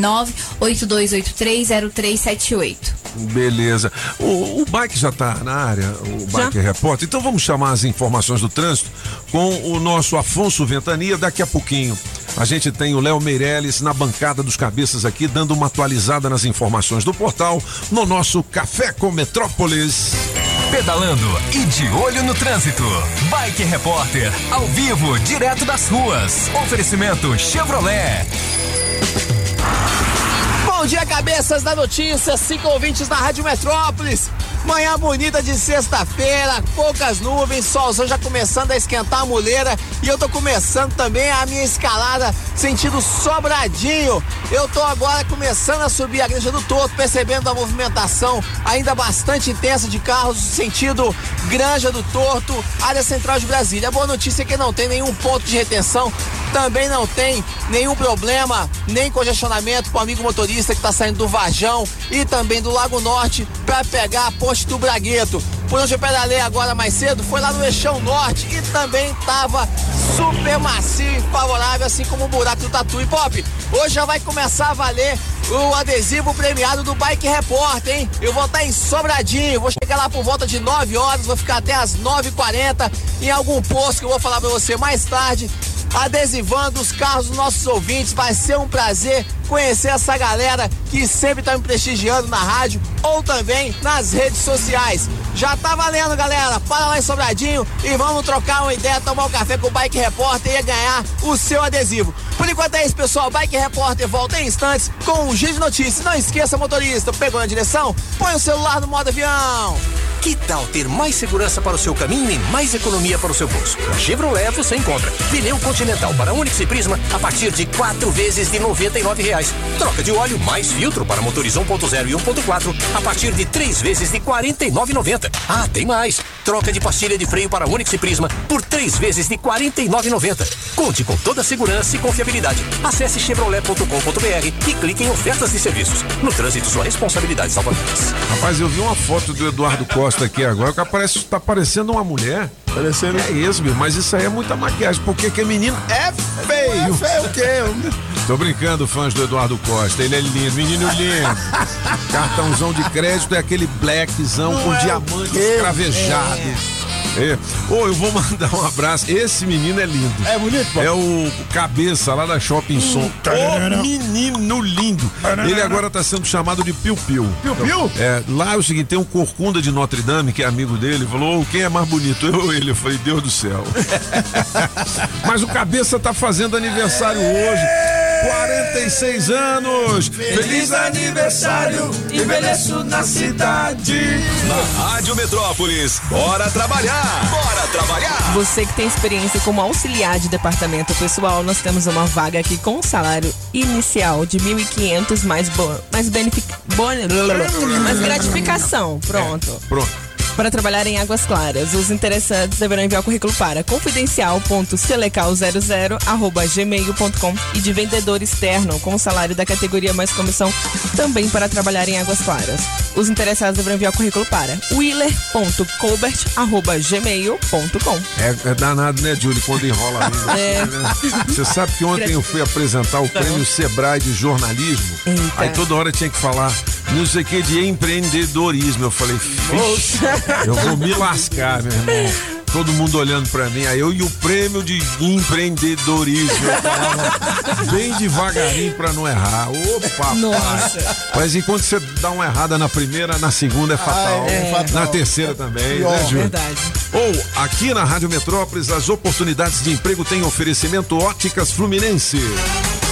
982830378. Beleza. O, o bike já tá na área, o bike repórter. Então vamos chamar as informações do trânsito com o nosso Afonso Ventania daqui a pouquinho. A gente tem o Léo Meirelles na bancada dos cabeças aqui, dando uma atualizada nas informações do portal no nosso Café com Metrópolis. Pedalando e de olho no trânsito. Bike Repórter, ao vivo, direto das ruas. Oferecimento Chevrolet. Bom dia, cabeças da notícia, cinco ouvintes da Rádio Metrópolis. Manhã bonita de sexta-feira, poucas nuvens, solzão já começando a esquentar a muleira e eu tô começando também a minha escalada sentido sobradinho. Eu tô agora começando a subir a Granja do Torto, percebendo a movimentação ainda bastante intensa de carros sentido Granja do Torto, área central de Brasília. A boa notícia é que não tem nenhum ponto de retenção, também não tem nenhum problema, nem congestionamento com o amigo motorista que tá saindo do Vajão e também do Lago Norte para pegar a Do Bragueto. Por onde eu pedalei agora mais cedo foi lá no Eixão Norte e também tava super macio e favorável, assim como o buraco do Tatu. E Pop, hoje já vai começar a valer o adesivo premiado do Bike Repórter, hein? Eu vou estar em Sobradinho, vou chegar lá por volta de 9 horas, vou ficar até as 9h40 em algum posto que eu vou falar pra você mais tarde adesivando os carros dos nossos ouvintes. Vai ser um prazer conhecer essa galera que sempre tá me prestigiando na rádio ou também nas redes sociais. Já tá valendo, galera. Para lá em Sobradinho e vamos trocar uma ideia, tomar um café com o Bike Repórter e ganhar o seu adesivo. Por enquanto é isso, pessoal. Bike Repórter volta em instantes com um giro de notícias. Não esqueça, motorista, pegou na direção? Põe o celular no modo avião. Que tal ter mais segurança para o seu caminho e mais economia para o seu bolso? Chevrolet você encontra pneu Continental para Onix e Prisma a partir de quatro vezes de 99 reais. Troca de óleo mais filtro para motores 1.0 e 1.4 a partir de três vezes de R$ 49,90. Ah, tem mais! Troca de pastilha de freio para Onix e Prisma por três vezes de R$ 49,90. Conte com toda a segurança e confiabilidade. Acesse chevrolet.com.br e clique em ofertas de serviços. No trânsito, sua responsabilidade salva vidas. Rapaz, eu vi uma foto do Eduardo Costa aqui agora, que aparece, tá parecendo uma mulher. Parecendo. É isso, mas isso aí é muita maquiagem, porque que menino é feio. É feio o quê? Tô brincando, fãs do Eduardo Costa. Ele é lindo, menino lindo. Cartãozão de crédito é aquele blackzão Não com é o diamante quê? É. Ô, eu vou mandar um abraço. Esse menino é lindo. É bonito, pô? É o cabeça lá da Shopping Som. tararara. Ô, menino lindo. Ele agora tá sendo chamado de Piu Piu. Piu Piu? É, lá é o seguinte, tem um corcunda de Notre Dame, que é amigo dele, falou, "Ô, quem é mais bonito? Eu ou ele? Eu falei, Deus do céu. Mas o cabeça tá fazendo aniversário hoje. 46 anos! Feliz aniversário, envelheço na cidade. Na Rádio Metrópolis, bora trabalhar! Bora trabalhar! Você que tem experiência como auxiliar de departamento pessoal, nós temos uma vaga aqui com um salário inicial de 1.500 mais bo mais benefic bônus- mais gratificação. Pronto. Pronto. Para trabalhar em Águas Claras, os interessados deverão enviar o currículo para confidencial.selecal00@gmail.com e de vendedor externo com o salário da categoria mais comissão também para trabalhar em Águas Claras. Os interessados deverão enviar o currículo para willer.colbert@gmail.com. É, é danado, né, Julie, quando enrola a língua. É. né? Você sabe que ontem eu fui apresentar o prêmio Sebrae de jornalismo. Eita. Aí toda hora tinha que falar não sei o que de empreendedorismo. Eu falei, "Vixe, eu vou me lascar, meu irmão. Todo mundo olhando pra mim, aí eu e o prêmio de empreendedorismo. Eu falava bem devagarinho pra não errar. Ô, papai. Nossa. Mas enquanto você dá uma errada na primeira, na segunda é fatal. Ah, é fatal. Na terceira também, Pior. né, Júlio? Verdade. Ou aqui na Rádio Metrópolis, as oportunidades de emprego têm oferecimento Óticas Fluminense.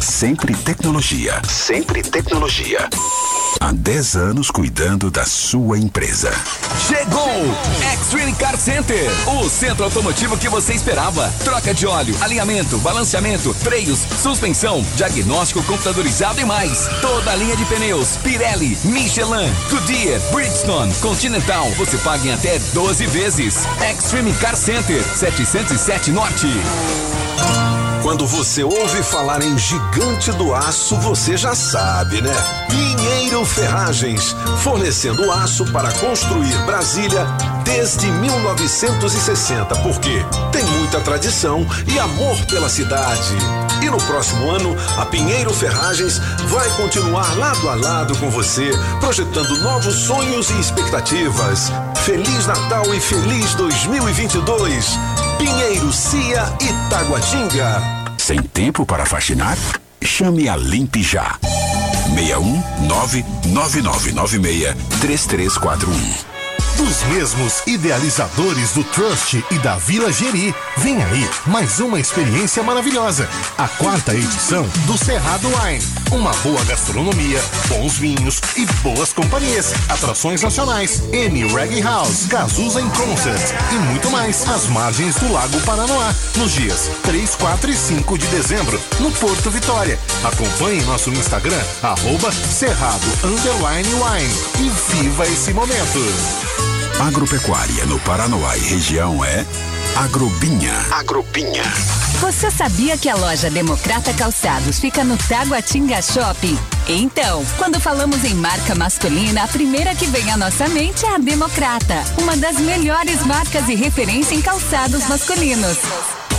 Sempre tecnologia. Sempre tecnologia. Há 10 anos cuidando da sua empresa. Chegou! Extreme Car Center, o centro automotivo que você esperava. Troca de óleo, alinhamento, balanceamento, freios, suspensão, diagnóstico computadorizado e mais. Toda a linha de pneus, Pirelli, Michelin, Goodyear, Bridgestone, Continental. Você paga em até 12 vezes. Extreme Car Center, 707 Norte. Quando você ouve falar em gigante do aço, você já sabe, né? Pinheiro Ferragens, fornecendo aço para construir Brasília desde 1960, porque tem muita tradição e amor pela cidade. E no próximo ano, a Pinheiro Ferragens vai continuar lado a lado com você, projetando novos sonhos e expectativas. Feliz Natal e feliz 2022. Pinheiro Cia Itaguatinga. Sem tempo para faxinar? Chame a Limpe Já. 61 99996 3341. Dos mesmos idealizadores do Trust e da Vila Geri, vem aí mais uma experiência maravilhosa. A quarta edição do Cerrado Wine. Uma boa gastronomia, bons vinhos e boas companhias. Atrações nacionais, M Reggae House, Cazuza em Concert e muito mais. Às margens do Lago Paranoá, nos dias 3, 4 e 5 de dezembro, no Porto Vitória. Acompanhe nosso Instagram, arroba Cerrado Wine e viva esse momento. Agropecuária no Paranoá e região é Agrobinha. Agrobinha. Você sabia que a loja Democrata Calçados fica no Taguatinga Shopping? Então, quando falamos em marca masculina, a primeira que vem à nossa mente é a Democrata, uma das melhores marcas e referência em calçados masculinos.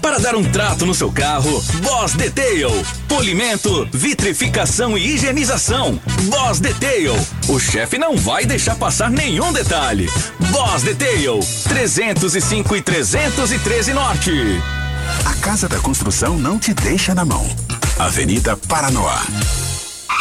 Para dar um trato no seu carro, Boss Detail. Polimento, vitrificação e higienização. Boss Detail. O chefe não vai deixar passar nenhum detalhe. Boss Detail. 305 e 313 Norte. A Casa da Construção não te deixa na mão. Avenida Paranoá.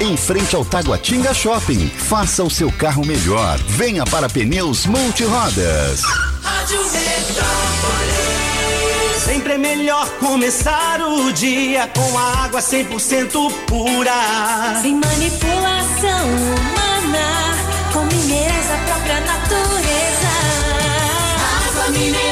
em frente ao Taguatinga Shopping. Faça o seu carro melhor. Venha para Pneus Multirodas. Rádio Metrópolis. Sempre é melhor começar o dia com a água 100% pura. Sem manipulação humana, com minerais da própria natureza. Água mineral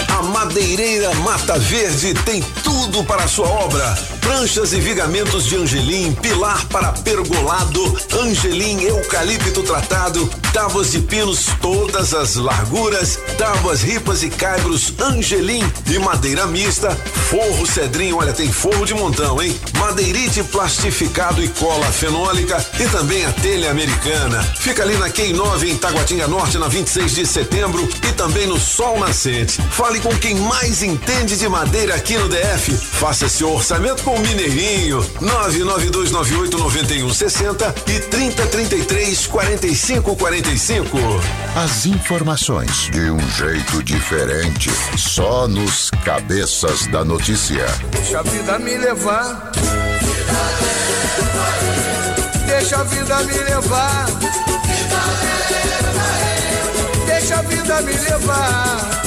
A Madeireira Mata Verde tem tudo para a sua obra. Pranchas e vigamentos de angelim, pilar para pergolado, angelim eucalipto tratado, tábuas de pinos todas as larguras, tábuas ripas e caibros angelim e madeira mista, forro cedrinho, olha tem forro de montão, hein? Madeirite plastificado e cola fenólica e também a telha americana. Fica ali na Q9 em Taguatinga Norte na 26 de setembro e também no Sol Nascente. Fale com quem mais entende de madeira aqui no DF. Faça seu orçamento com o Mineirinho. 992989160 e 3033 4545. As informações de um jeito diferente, só nos cabeças da notícia. Deixa a vida me levar. Deixa a vida me levar. Deixa a vida me levar.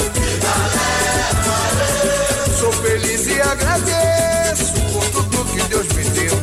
Agradeço por tudo que Deus me deu.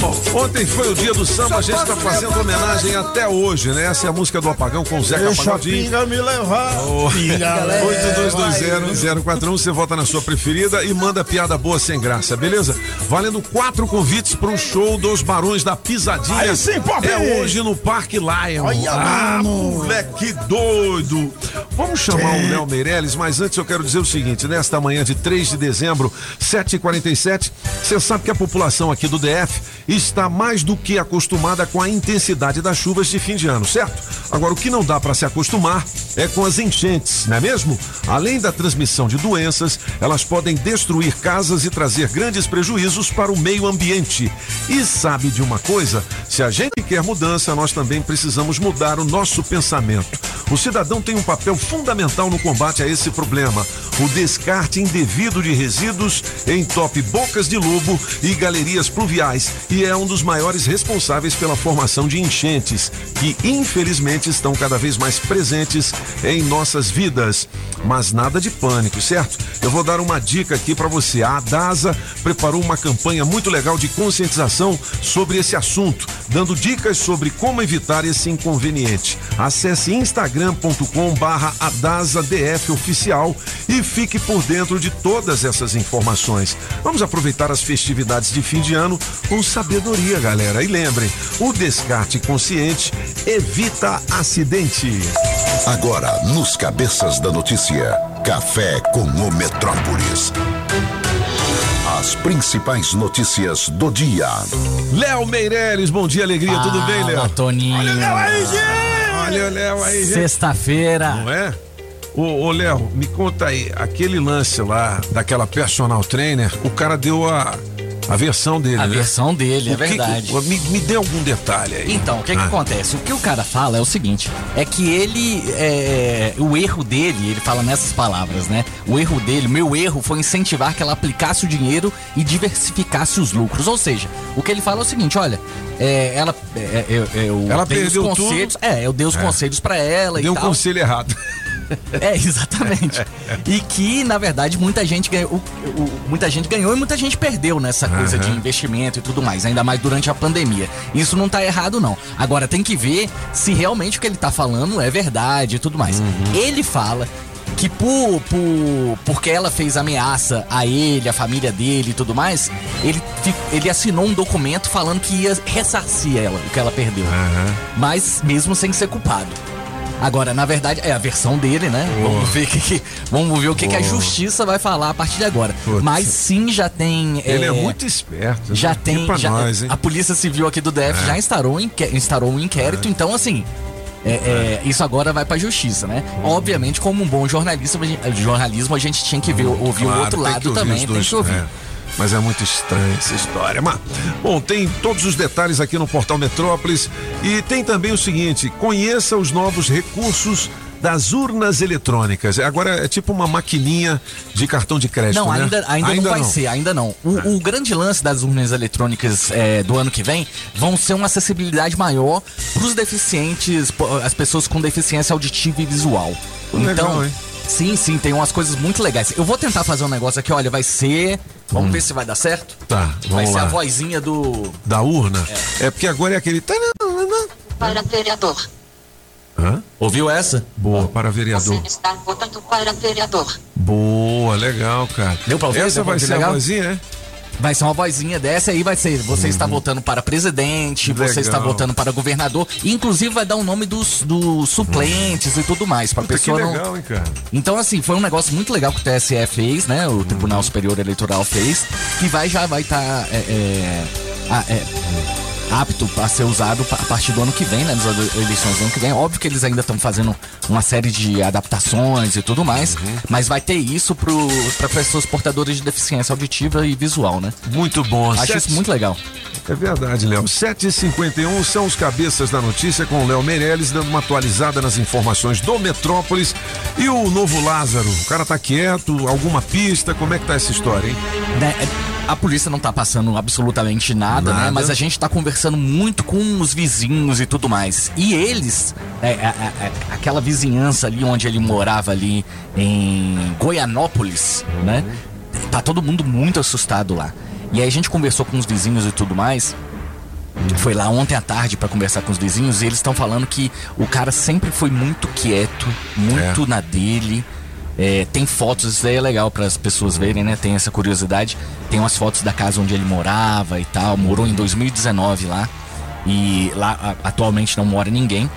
Bom, ontem foi o dia do samba, a gente está fazendo homenagem até hoje, né? Essa é a música do Apagão com o Zeca Pagodinho. pinga me levar. Oh. Pinga leva. 8220-041, você vota na sua preferida e manda piada boa sem graça, beleza? Valendo quatro convites para o show dos Barões da Pisadinha. Aí sim, Pop! É hoje no Parque Lion. Olha, ah, mano. moleque doido. Vamos chamar o Léo Meirelles, mas antes eu quero dizer o seguinte: nesta manhã de 3 de dezembro, 7h47, você sabe que a população aqui do DF está mais do que acostumada com a intensidade das chuvas de fim de ano, certo? Agora, o que não dá para se acostumar é com as enchentes, não é mesmo? Além da transmissão de doenças, elas podem destruir casas e trazer grandes prejuízos para o meio ambiente. E sabe de uma coisa? Se a gente quer mudança, nós também precisamos mudar o nosso pensamento. O cidadão tem um papel fundamental no combate a esse problema: o descarte indevido de resíduos entope bocas de lobo e galerias pluviais e é um dos maiores responsáveis pela formação de enchentes, que infelizmente estão cada vez mais presentes em nossas vidas. Mas nada de pânico, certo? Eu vou dar uma dica aqui para você. A DASA preparou uma campanha muito legal de conscientização sobre esse assunto, dando dicas sobre como evitar esse inconveniente. Acesse instagram.com barra AdasaDF oficial e fique por dentro de todas essas informações. Vamos aproveitar as festividades de fim de ano com sabedoria, galera. E lembrem, o descarte consciente evita acidente. Agora, nos Cabeças da Notícia, Café com o Metrópolis. As principais notícias do dia. Léo Meirelles, bom dia, alegria, tudo bem, Léo? Toninho. Olha o Léo aí, gente! Olha Léo aí. Sexta-feira. Não é? Ô, ô Léo, me conta aí, aquele lance lá daquela personal trainer, o cara deu a, a versão dele, A né? versão dele, é O que que- verdade. me, me dê algum detalhe aí. Então, o que, que Ah. acontece? O que o cara fala é o seguinte: é que ele. é, o erro dele, ele fala nessas palavras, né? O erro dele, meu erro foi incentivar que ela aplicasse o dinheiro e diversificasse os lucros. Ou seja, o que ele fala é o seguinte: olha, é, ela. é, eu, eu Ela dei perdeu os conselhos. tudo. É, eu dei os É. conselhos pra ela Deu e um tal. conselho errado. É, exatamente. e que, na verdade, muita gente ganhou. o- o- muita gente ganhou e muita gente perdeu nessa coisa Aham. de investimento e tudo mais, ainda mais durante a pandemia. Isso não tá errado, não. Agora tem que ver se realmente o que ele tá falando é verdade e tudo mais. Ele fala. Que por, por, porque ela fez ameaça a ele, a família dele e tudo mais, ele, ele assinou um documento falando que ia ressarcir ela, o que ela perdeu. Mas mesmo sem ser culpado. Agora, na verdade, é a versão dele, né? Vamos ver, que, vamos ver o que, que a justiça vai falar a partir de agora. Mas sim, já tem. Ele é muito esperto. Já né? tem. Já- nós, a Polícia Civil aqui do DF É. já instaurou um, instaurou um inquérito, então assim. é, é, isso agora vai pra justiça, né? Obviamente, como um bom jornalista, jornalismo, a gente tinha que ver, ouvir o Claro, outro tem que lado também, tem que ouvir. é. Mas é muito estranha essa história. Mas, bom, tem todos os detalhes aqui no Portal Metrópolis e tem também o seguinte: conheça os novos recursos das urnas eletrônicas. Agora é tipo uma maquininha de cartão de crédito, Não, né? ainda, ainda, não vai ser, ainda não. O, o grande lance das urnas eletrônicas é, do ano que vem vão ser uma acessibilidade maior para os deficientes, as pessoas com deficiência auditiva e visual. Pô, então, legal, hein? sim, sim, tem umas coisas muito legais. Eu vou tentar fazer um negócio aqui, olha, vai ser. Vamos Hum. ver se vai dar certo. Tá, vai vamos ser lá. a vozinha do. Da urna? É. porque agora é aquele. Para vereador. Hã? Ouviu essa? Boa, para vereador. Está votando para vereador. Boa, legal, cara. Deu pra ouvir? Essa vai ser a legal? vozinha, é? Vai ser uma vozinha dessa aí, vai ser. Você está votando para presidente, você Uhum. Legal. está votando para governador, inclusive vai dar o nome dos, dos suplentes e tudo mais, para Puta, pessoa não. legal, hein, cara? Então, assim, foi um negócio muito legal que o TSE fez, né? O Tribunal Superior Eleitoral fez, que vai já vai estar apto a ser usado a partir do ano que vem, né? Nas eleições do ano que vem. Óbvio que eles ainda estão fazendo uma série de adaptações e tudo mais, mas vai ter isso para pessoas portadoras de deficiência auditiva e visual, né? Muito bom. Acho Sete- isso muito legal. É verdade, Léo. 7h51 são os cabeças da notícia com o Léo Meirelles dando uma atualizada nas informações do Metrópolis. E o novo Lázaro, o cara tá quieto, alguma pista, como é que tá essa história, hein? Né, é, A polícia não tá passando absolutamente nada, Nada. né? Mas a gente tá conversando muito com os vizinhos e tudo mais. E eles, é, é, é, é, aquela vizinhança ali onde ele morava ali em Goianópolis, né? Tá todo mundo muito assustado lá. E aí a gente conversou com os vizinhos e tudo mais. Foi lá ontem à tarde pra conversar com os vizinhos e eles estão falando que o cara sempre foi muito quieto, muito na dele. É, tem fotos, isso aí é legal para as pessoas verem, né? Tem essa curiosidade. Tem umas fotos da casa onde ele morava e tal. Morou em 2019 lá. E lá a- atualmente não mora ninguém.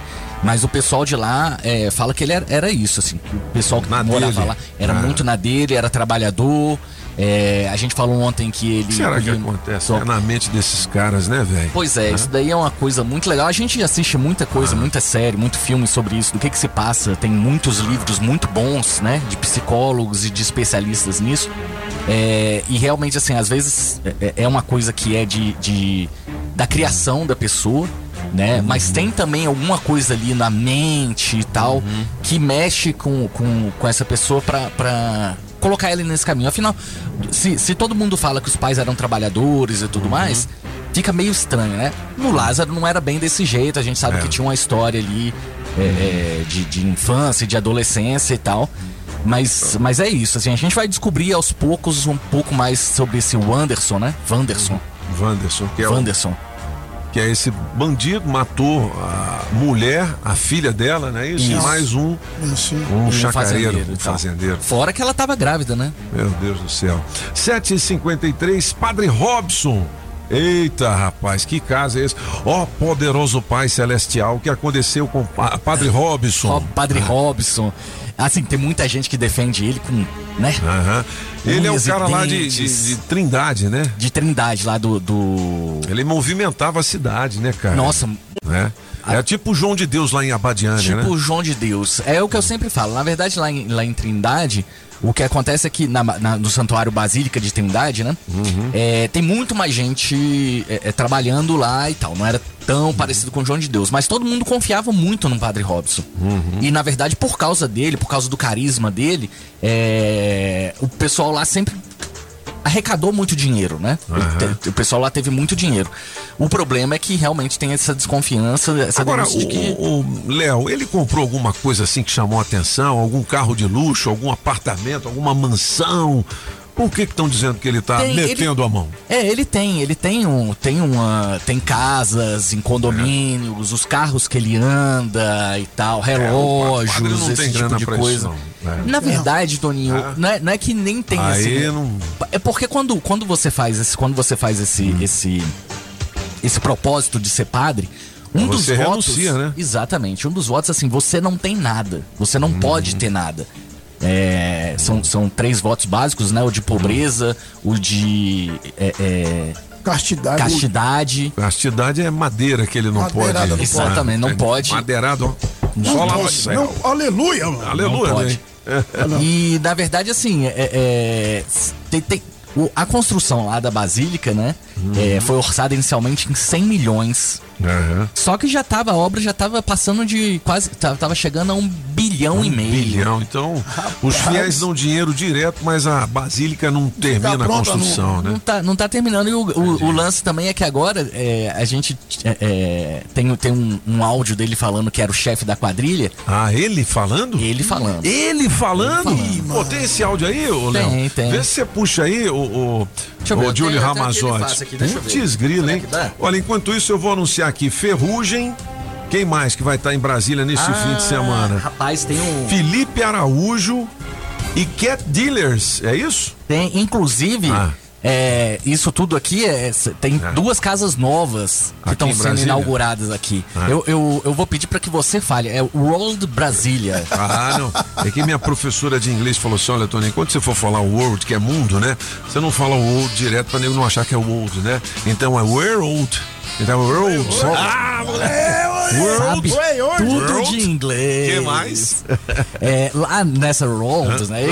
Mas o pessoal de lá é, fala que ele era, era isso, assim. O pessoal que morava dele. lá era Ah. muito na dele, era trabalhador. É, a gente falou ontem que O ele. que será que acontece só- né, na mente desses caras, né, velho? Pois é, isso daí é uma coisa muito legal. A gente assiste muita coisa, muita série, muito filme sobre isso, do que que se passa. Tem muitos livros muito bons, né? De psicólogos e de especialistas nisso. É, e realmente, assim, às vezes é, é uma coisa que é de, de- da criação da pessoa, né? Mas tem também alguma coisa ali na mente e tal que mexe com, com, com essa pessoa pra, pra colocar ela nesse caminho. Afinal, se, se todo mundo fala que os pais eram trabalhadores e tudo mais, fica meio estranho, né? No Lázaro não era bem desse jeito, a gente sabe que tinha uma história ali é, é, de, de infância, de adolescência e tal. Mas, mas é isso, assim, a gente vai descobrir aos poucos um pouco mais sobre esse Wanderson, né? Wanderson. Wanderson, que é o- Wanderson. Que é esse bandido, matou a mulher, a filha dela, né? Isso, e Isso. mais um, um, Um chacareiro, fazendeiro, um então. fazendeiro. Fora que ela tava grávida, né? Meu Deus do céu. 7h53, Padre Robson. Eita, rapaz, que caso é esse? Ó, poderoso Pai Celestial, o que aconteceu com Padre Robson? Rob- Padre Robson. Assim, tem muita gente que defende ele com, né? Aham. Ele é o cara lá de, de- de Trindade, né? De Trindade, lá do. do... Ele movimentava a cidade, né, cara? Nossa. Né? É tipo o João de Deus lá em Abadiânia, Tipo né? o João de Deus. É o que eu sempre falo. Na verdade, lá em, lá em Trindade, o que acontece é que na- na- no Santuário Basílica de Trindade, né? Uhum. é, tem muito mais gente é, é, trabalhando lá e tal. Não era tão parecido com o João de Deus. Mas todo mundo confiava muito no Padre Robson. Uhum. E na verdade, por causa dele, por causa do carisma dele, é, o pessoal lá sempre arrecadou muito dinheiro, né? Te- O pessoal lá teve muito dinheiro. O problema é que realmente tem essa desconfiança, essa Agora, de que o, o Léo, ele comprou alguma coisa assim que chamou a atenção? Algum carro de luxo, algum apartamento, alguma mansão? Por que estão dizendo que ele tá Tem, metendo ele- a mão? É, ele tem, ele tem um, tem uma, tem casas em condomínios, os carros que ele anda e tal, relógios, padre não esse tem tipo de isso, coisa. não. É. Na verdade, Toninho, não, é, não é que nem tem Aí esse. não- É porque quando, quando você faz esse, quando você faz esse, Hum. esse, esse propósito de ser padre, um dos Você votos, renuncia, né? exatamente, um dos votos assim, você não tem nada, você não Uhum. pode ter nada. É, são, são três votos básicos, né? O de pobreza, o de é, é, Castidade. castidade. Castidade é madeira que ele não Madeirada pode. não pode. Exatamente, não pode. Madeirado. Não Só pode, não, aleluia, mano. Aleluia, Não pode. né? E na verdade, assim, é, é, tem, tem- o- a construção lá da Basílica, né? É, foi orçada inicialmente em 100 milhões. Aham. Só que já tava, a obra já tava passando de quase. ta- Tava chegando a um bilhão e meio. Bilhão. Então, os fiéis dão dinheiro direto, mas a basílica não termina a pronta, construção, Não né? tá, não tá terminando. E o, o- o lance também é que agora é, a gente é, é, tem, tem um, um áudio dele falando que era o chefe da quadrilha. Ah, ele falando? Ele falando. Ele falando? Ele falando. Pô, tem esse áudio aí, ô Léo? Tem, tem. Vê se você puxa aí, o, o, Deixa eu ver, eu Júlio Ramazotti. Putz, grilo, hein? Olha, enquanto isso eu vou anunciar aqui Ferrugem. Quem mais que vai estar em Brasília nesse Ah, fim de semana? Rapaz, tem um. Felipe Araújo e Cat Dealers, é isso? Tem, inclusive, Ah. É, isso tudo aqui é, tem duas casas novas que estão sendo Brasília? inauguradas aqui. Ah. Eu, eu, eu vou pedir para que você fale. É World Brasília. Ah, não. É que minha professora de inglês falou assim: olha, Tony, quando você for falar world, que é mundo, né? Você não fala world direto pra nego não achar que é world, né? Então é world. Então é world. Ah, Sabe tudo World. de inglês. Que mais? É, lá nessa World, né?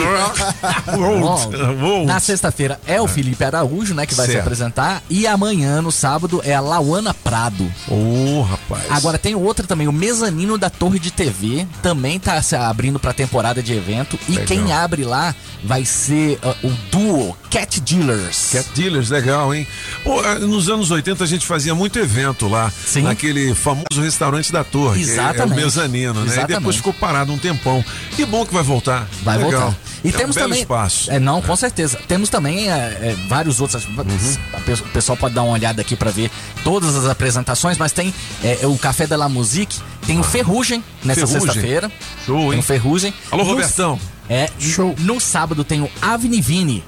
World. World. Na sexta-feira é o Felipe Araújo, né? Que vai se Certo. apresentar. E amanhã, no sábado, é a Lauana Prado. Ô, rapaz. Agora tem outra também, o mezanino da Torre de TV, também tá se abrindo pra temporada de evento. E Legal. quem abre lá vai ser uh, o duo Cat Dealers. Cat Dealers, legal, hein? Pô, ah, nos anos 80 a gente fazia muito evento lá, Sim. naquele famoso restaurante da Torre, que é- é o Exatamente. mezanino, né? E Exatamente. depois ficou parado um tempão. Que bom que vai voltar. Vai legal. voltar. E é temos um também. espaço. É, não, com certeza. Temos também é, é, vários outros. Uhum. O pessoal pode dar uma olhada aqui pra ver todas as apresentações, mas tem é, o Café de la Musique, tem o Ferrugem nessa sexta-feira. Show, Tem o Ferrugem. Alô, Robertão. É, Show. No sábado tem o Avni Vini.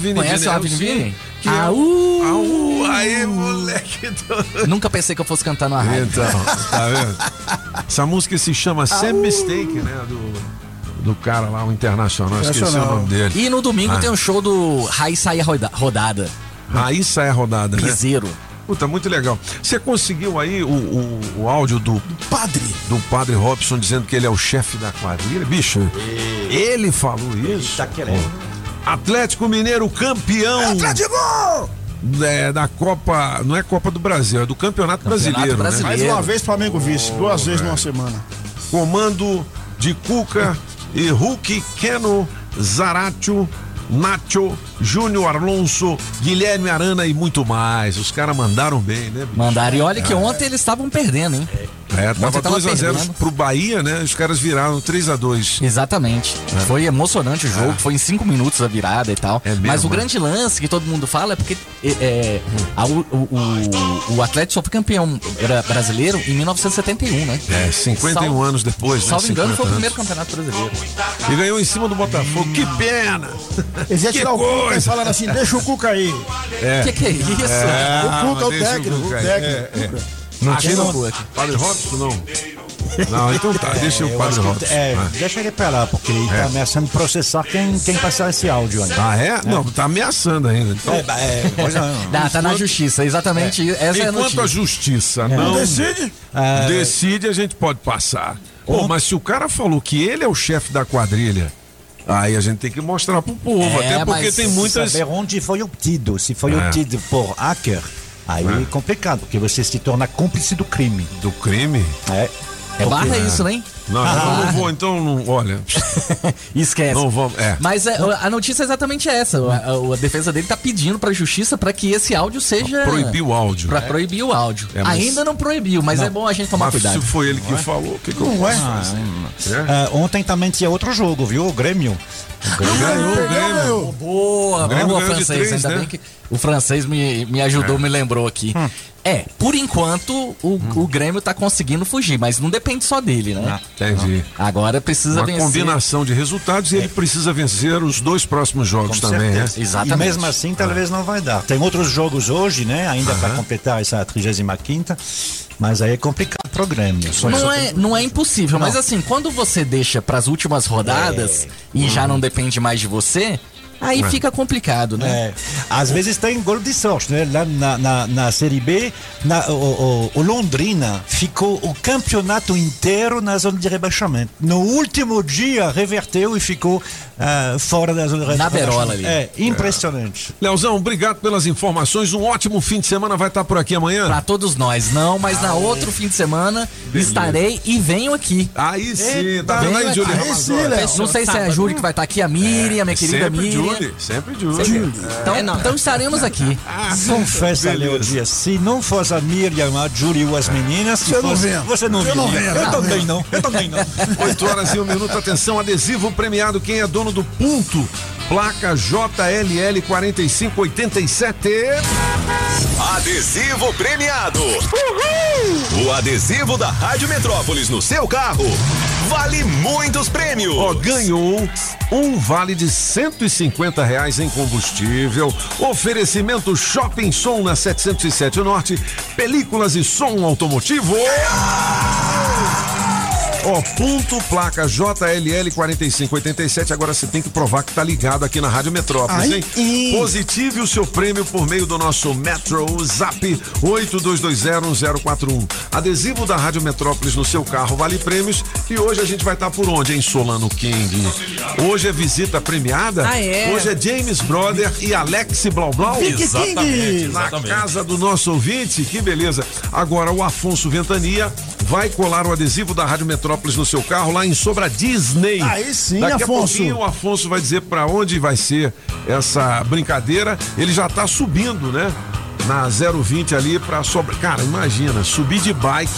Vini Conhece Vini, o eu Avni. Vini? Que é Aú! Aú, aí, moleque. do- Nunca pensei que eu fosse cantar numa rádio. Então, tá vendo? Essa música se chama Sam Mistake, né? Do, do cara lá, o internacional, esqueci o nome dele. E no domingo Ah. tem um show do Raíssa Saia Roda- Rodada. Raíssa é a rodada, né? Piseiro. Puta, muito legal. Você conseguiu aí o, o, o áudio do padre? Do padre Robson dizendo que ele é o chefe da quadrilha? Bicho, ele falou isso. tá querendo. Atlético Mineiro campeão. Atlético! É, da Copa, não é Copa do Brasil, é do Campeonato, Brasileiro. né? Mais uma vez Flamengo vice, duas vezes é. numa semana. Comando de Cuca e Hulk, Keno, Zaratio, Nacho, Júnior Alonso, Guilherme Arana e muito mais. Os caras mandaram bem, né? bicho? Mandaram. E olha que É. ontem eles estavam perdendo, hein? É, Ontem tava tava 2x0 perdendo. pro Bahia, né? Os caras viraram 3x2. Exatamente. Foi emocionante o jogo, É. foi em cinco minutos a virada e tal. mesmo, Mas o né? grande lance que todo mundo fala é porque é, é, a- o, o, o- Atlético só foi campeão bra- brasileiro em 1971, né? É, 51 Salvo- anos depois, né? Salvo engano, foi o 50 primeiro campeonato brasileiro. E ganhou em cima do Botafogo. Que pena! Eles iam Que tirar o Cuca e falaram assim, deixa o Cuca aí. É. Que que é isso? É, o Cuca é o técnico, o técnico. É, é. Não Aqui tinha não- o Padre Robson, não. Não, então tá, deixa o eu Padre que- Robson. É, Ah. deixa ele pra lá, porque ele É. tá ameaçando processar quem, quem passar esse áudio aí. Ah, é? Não, tá ameaçando ainda. Então, É, é, pois não. Tá, tá na justiça, exatamente. Essa é a Enquanto notícia. a justiça não Decide? Ah, decide, a gente pode passar. Pô, mas se o cara falou que ele é o chefe da quadrilha, aí a gente tem que mostrar pro povo. É, até porque mas tem muitas. Saber onde foi obtido. Se foi É. obtido por hacker, aí é. complicado, porque você se torna cúmplice do crime. Do crime? É. É barra isso, né? Não, eu não vou, então, não, olha. Esquece. Não vamos. É. Mas é, a notícia é exatamente essa. A, a- a defesa dele tá pedindo pra justiça pra que esse áudio seja. Proibir o áudio. Pra É. proibir o áudio. É, mas- Ainda não proibiu, mas Não. é bom a gente tomar Mas cuidado. se foi ele que Não é? falou, o que, que eu Não é? posso fazer? É? Ah, ontem também tinha outro jogo, viu? O Grêmio. O Grêmio Ganhou o Grêmio. Boa, O Grêmio boa, ganhou de francês. três, Ainda né? bem que o francês me, me ajudou, É. me lembrou aqui. É, por enquanto, o, o Grêmio tá conseguindo fugir, mas não depende só dele, né? Entendi. Agora precisa Uma vencer. combinação de resultados e ele precisa vencer os dois próximos jogos Com também, né? certeza. E mesmo assim, talvez não vai dar. Tem outros jogos hoje, né? Ainda para completar essa 35 mas aí é complicado pro Grêmio. Só Não é, não é impossível, Não. mas assim, quando você deixa pras últimas rodadas e já não depende mais de você, aí É. fica complicado, né? É. Às vezes tem gol de sorte, né? Lá na, na, na Série B, na, o, o- o Londrina ficou o campeonato inteiro na zona de rebaixamento. No último dia, reverteu e ficou ah, fora da zona de Na rebaixamento. berola ali. É, impressionante. Leozão, obrigado pelas informações. Um ótimo fim de semana. Vai estar por aqui amanhã? Pra todos nós, não, mas na outro fim de semana estarei e venho aqui. Aí sim, tá vendo aí, Júlio. Ramazotti? Não sei se é a Júlia que vai estar aqui, a Miriam, minha querida Miriam. Julie, sempre Julie. Sempre. Então, então estaremos aqui. Confessa, beleza. Léo Dias, se não fosse a Miriam, a Júlia ou as meninas, Você não fosse- vem. você não Eu não venho, Eu não. também não. Eu também não. 8 horas e um minuto, atenção, adesivo premiado, quem é dono do ponto? Placa JLL 4587. Adesivo premiado. O adesivo da Rádio Metrópolis no seu carro vale muitos prêmios. Ó, ganhou um vale de 150 reais em combustível. Oferecimento Shopping Som na 707 Norte. Películas e som automotivo. Ó, ponto, placa JLL 4587. Agora você tem que provar que tá ligado aqui na Rádio Metrópolis, Ai, hein? Positive o seu prêmio por meio do nosso Metro Zap 82201041. Adesivo da Rádio Metrópolis no seu carro vale prêmios. E hoje a gente vai estar por onde, hein, Solano King? Hoje é visita premiada. Ah, é? Hoje é James Brother e Alex Blau Blau. Vicky King. Na Exatamente. casa do nosso ouvinte, que beleza. Agora o Afonso Ventania vai colar o adesivo da Rádio Metrópolis no seu carro lá em Sobra Disney. Aí sim, Daqui Afonso. a pouquinho o Afonso vai dizer pra onde vai ser essa brincadeira. Ele já tá subindo, né? Na 020 ali pra Sobra. Cara, imagina, subir de bike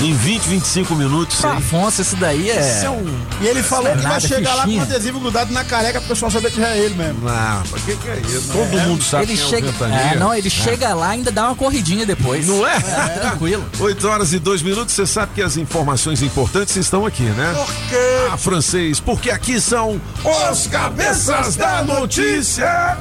em 20, 25 minutos. Pra hein? Afonso, isso daí é. Isso é um- E ele falou é que vai chegar lá com fichinha. um adesivo grudado na careca pro pessoal saber que já é ele mesmo. Não, pra que que é isso? Todo mundo sabe ele quem chega, é é, não, ele chega lá e ainda dá uma corridinha depois. Não é? tranquilo. 8 horas e 2 minutos, você sabe que as informações importantes estão aqui, né? Por quê? Ah, francês, porque aqui são os cabeças da notícia.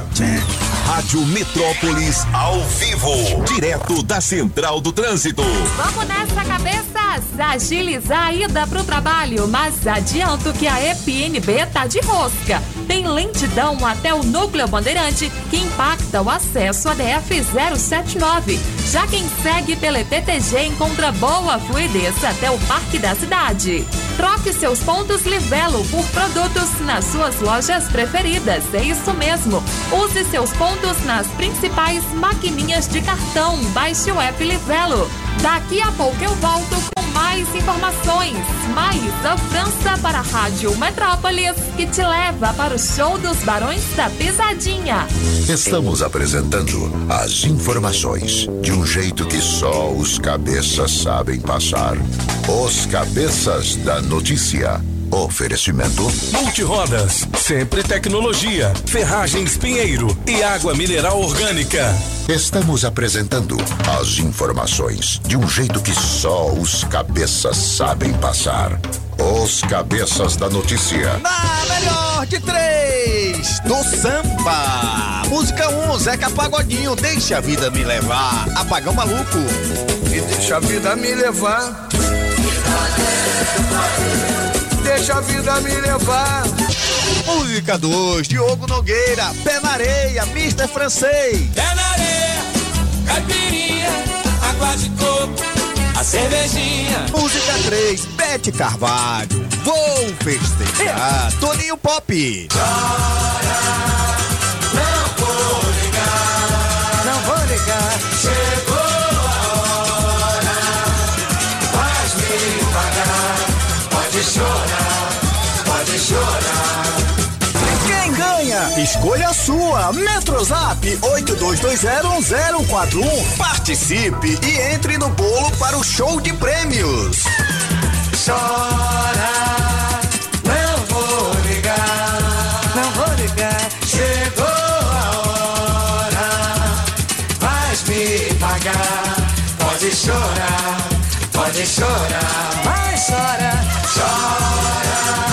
Rádio Metrópolis ao vivo, direto da Central do Trânsito. Vamos nessa cabeça! Aliás, agilizar a ida pro trabalho, mas adianto que a EPNB tá de rosca. Tem lentidão até o núcleo bandeirante que impacta o acesso à DF 079. Já quem segue pela EPTG encontra boa fluidez até o Parque da Cidade. Troque seus pontos Livelo por produtos nas suas lojas preferidas. É isso mesmo. Use seus pontos nas principais maquininhas de cartão. Baixe o app Livelo. Daqui a pouco eu volto com mais informações. Maísa França para a Rádio Metrópolis, que te leva para o show dos Barões da Pisadinha. Estamos apresentando as informações de um jeito que só os cabeças sabem passar. Os cabeças da notícia. Oferecimento. Multirodas, sempre tecnologia, ferragens Pinheiro e água mineral orgânica. Estamos apresentando as informações de um jeito que só os cabeças sabem passar. Os cabeças da notícia. Na melhor de três, do samba. Música 1, um, Zeca Pagodinho, deixa a vida me levar. Apagão maluco. E deixa a vida me levar. Deixa a vida me levar. Música 2, Diogo Nogueira, Pé na areia, Mister Francês. Pé na areia, caipirinha, água de coco, a cervejinha. Música 3, Bete Carvalho, Vou festejar, Toninho Pop. Não Escolha sua. Metrozap 82201041. Participe e entre no bolo para o show de prêmios. Chora, não vou ligar, não vou ligar. Chegou a hora, faz me pagar. Pode chorar, pode chorar, vai chora, chora.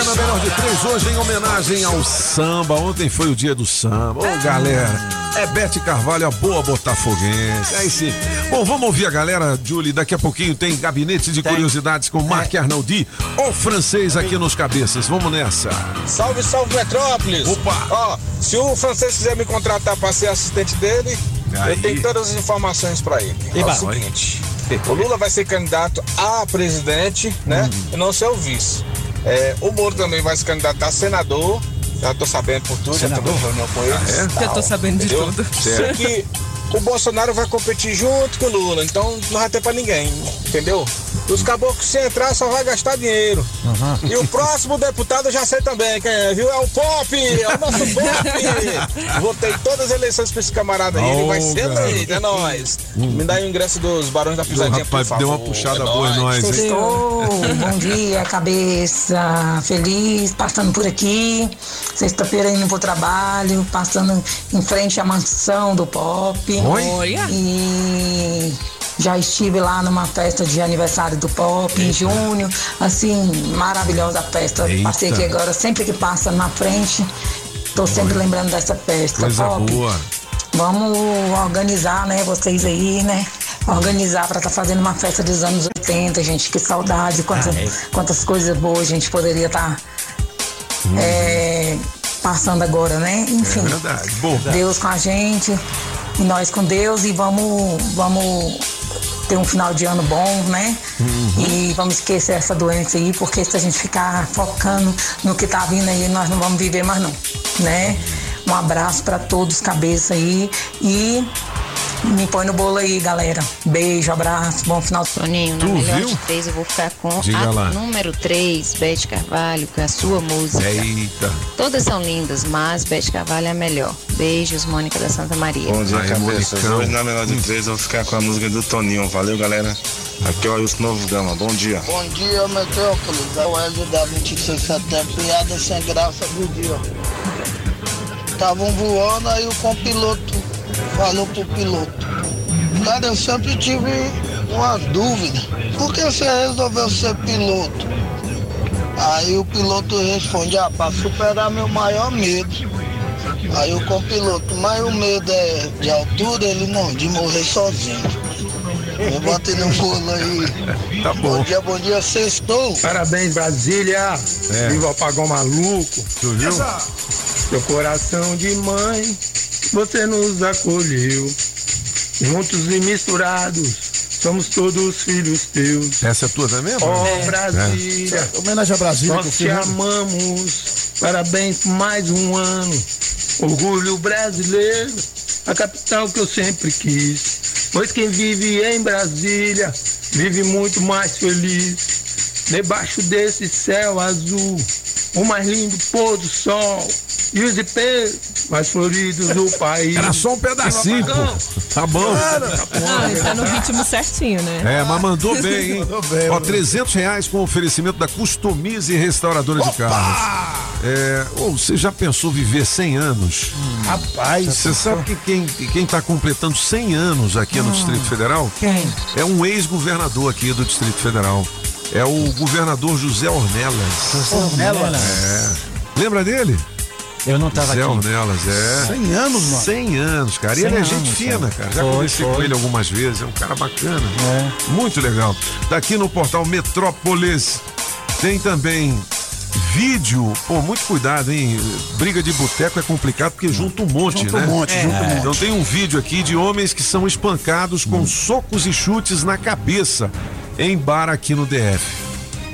Música na melhor de três hoje em homenagem ao samba. Ontem foi o dia do samba. Ô, galera. É Bete Carvalho, a boa botafoguense. É sim. Bom, vamos ouvir a galera, Julie. Daqui a pouquinho tem gabinete de curiosidades com Marc Arnaldi, o francês aqui nos cabeças. Vamos nessa. Salve, salve Metrópolis. Opa. Ó, se o francês quiser me contratar para ser assistente dele, Aí. eu tenho todas as informações para ele. É o seguinte, o Lula vai ser candidato a presidente, né? Hum. E não ser o vice. É, o Moro também vai se candidatar a senador. Já tô sabendo por tudo, já tô Senador? reunião com eles. Ah, é? Já tô sabendo de Entendeu? tudo. Sei que o Bolsonaro vai competir junto com o Lula, então não vai ter pra ninguém, entendeu? Os caboclos, se entrar, só vai gastar dinheiro. E o próximo deputado eu já sei também quem é, viu? É o Pop! É o nosso Pop! Votei todas as eleições pra esse camarada aí, ele vai ser eleito, é nóis. Me dá aí o ingresso dos Barões da Pisadinha, rapaz, por deu uma puxada é boa em nós, hein? Sextou, bom dia, cabeça, feliz, passando por aqui, sexta-feira indo pro trabalho, passando em frente à mansão do Pop. Olha. E já estive lá numa festa de aniversário do Pop em junho, assim, maravilhosa a festa. Eita. Passei aqui agora, sempre que passa na frente, tô sempre lembrando dessa festa. Coisa Pop. boa. Vamos organizar, né, vocês aí, né? Organizar para estar fazendo uma festa dos anos 80, gente. Que saudade, quantas, Ah, é. quantas coisas boas a gente poderia estar passando agora, né? Enfim. É verdade. Deus com a gente e nós com Deus e vamos, vamos ter um final de ano bom, né? Uhum. E vamos esquecer essa doença aí, porque se a gente ficar focando no que tá vindo aí, nós não vamos viver mais não, né? Um abraço para todos, cabeça aí e me põe no bolo aí, galera. Beijo, abraço, bom final de Toninho, na Tu melhor viu? de três eu vou ficar com Diga a lá. número 3, Bete Carvalho, com a sua música. Eita. Todas são lindas, mas Bete Carvalho é a melhor. Beijos, Mônica da Santa Maria. Bom dia, Aí, cabeça. Monicão. Hoje na melhor de três eu vou ficar com a música do Toninho. Valeu, galera. Aqui é o Ailson Novo Gama. Bom dia. Bom dia, Metrópolis. É o Hélio da 26 de setembro. Piada sem graça do dia. Estavam voando, aí o compiloto falou pro piloto. Cara, eu sempre tive uma dúvida. Por que você resolveu ser piloto? Aí o piloto responde, ah, pra superar meu maior medo. Aí o copiloto, mas o medo é de altura, ele não, de morrer sozinho. Vou bater no bolo aí. Tá bom. Bom dia, bom dia, sextou. Parabéns, Brasília. É. Viva o apagão maluco. Tu viu? Seu coração de mãe, você nos acolheu. Juntos e misturados, somos todos filhos teus. Essa é tua também, mano? Ó Brasília. É. Homenagem a Brasília Nós te amamos. Parabéns por mais um ano. Orgulho brasileiro, a capital que eu sempre quis. Pois quem vive em Brasília vive muito mais feliz. Debaixo desse céu azul, o mais lindo pôr do sol. E os ipês mais floridos do país. Era só um pedacinho, Viva o apagão. pô. Tá bom. Ah, ele tá no ritmo certinho, né? É, mas mandou bem, hein? Mandou bem, Ó, mandou 300 reais com oferecimento da Customize Restauradora de Carros. É, ô, você já pensou viver 100 anos? Rapaz. Você sabe que quem, quem tá completando 100 anos aqui no Distrito Federal? Quem? É um ex-governador aqui do Distrito Federal. É o governador José Ornelas. José Ornelas? É. Lembra dele? Eu não tava Zé aqui. Ornelas, é. 100 anos, mano. 100 anos, cara. E 100 ele é gente fina, cara. cara. Já Foi, conversei com foi. ele algumas vezes. É um cara bacana. É. Muito legal. Daqui no portal Metrópolis tem também vídeo. Pô, muito cuidado, hein? Briga de boteco é complicado porque junta um monte, Junta um né? monte, junta um monte. Então tem um vídeo aqui de homens que são espancados com socos e chutes na cabeça em bar aqui no DF.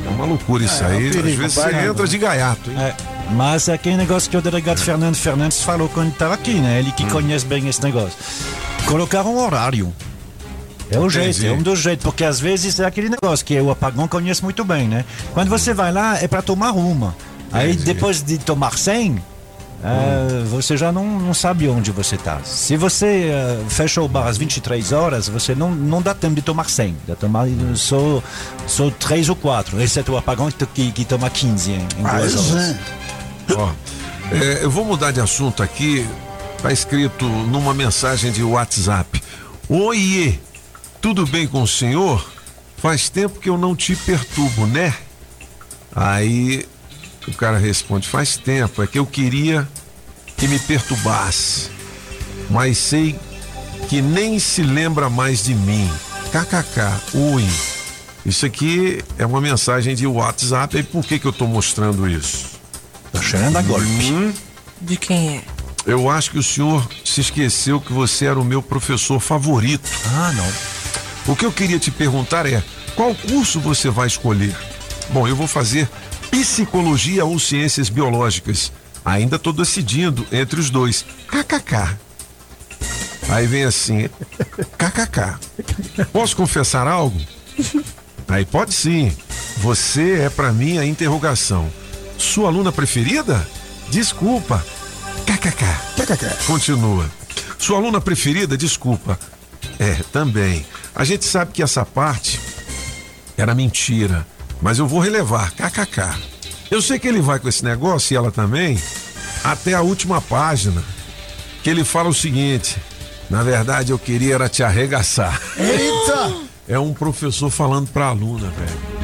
É uma loucura isso É, é um aí. Às perigo, vezes você vai, entra né? de gaiato, hein? É, mas é aquele negócio que o delegado Fernando Fernandes falou quando estava aqui, né? Ele que Hum. conhece bem esse negócio. Colocar um horário. É o jeito, Entendi. é um dos jeitos, porque às vezes é aquele negócio que o apagão conhece muito bem, né? Quando você vai lá é para tomar uma. Aí depois de tomar 100, é, você já não, não sabe onde você está. Se você é, fecha o bar às 23 horas, você não, não dá tempo de tomar 100. Dá tomar só, só 3 ou 4. Exceto o apagão que, que, toma 15 em, em duas horas. Ó, é, eu vou mudar de assunto aqui. Tá escrito numa mensagem de WhatsApp. Oiê, tudo bem com o senhor? Faz tempo que eu não te perturbo, né? Aí o cara responde: Faz tempo, é que eu queria que me perturbasse, mas sei que nem se lembra mais de mim. KKK, ui. Isso aqui é uma mensagem de WhatsApp. E por que, que eu tô mostrando isso? Tá cheirando a golpe. Hum, De quem é? eu acho que o senhor se esqueceu que você era o meu professor favorito. Ah, não. O que eu queria te perguntar é: qual curso você vai escolher? Bom, eu vou fazer psicologia ou ciências biológicas. Ainda estou decidindo entre os dois. KKK. Aí vem assim: KKK. Posso confessar algo? Aí pode sim. Você é pra mim a interrogação. Sua aluna preferida? Desculpa. KKK. KKK. Continua. Sua aluna preferida? Desculpa. É, também. A gente sabe que essa parte era mentira, mas eu vou relevar. KKK. Eu sei que ele vai com esse negócio e ela também até a última página, que ele fala o seguinte: na verdade eu queria era te arregaçar. Eita! É um professor falando pra aluna, velho.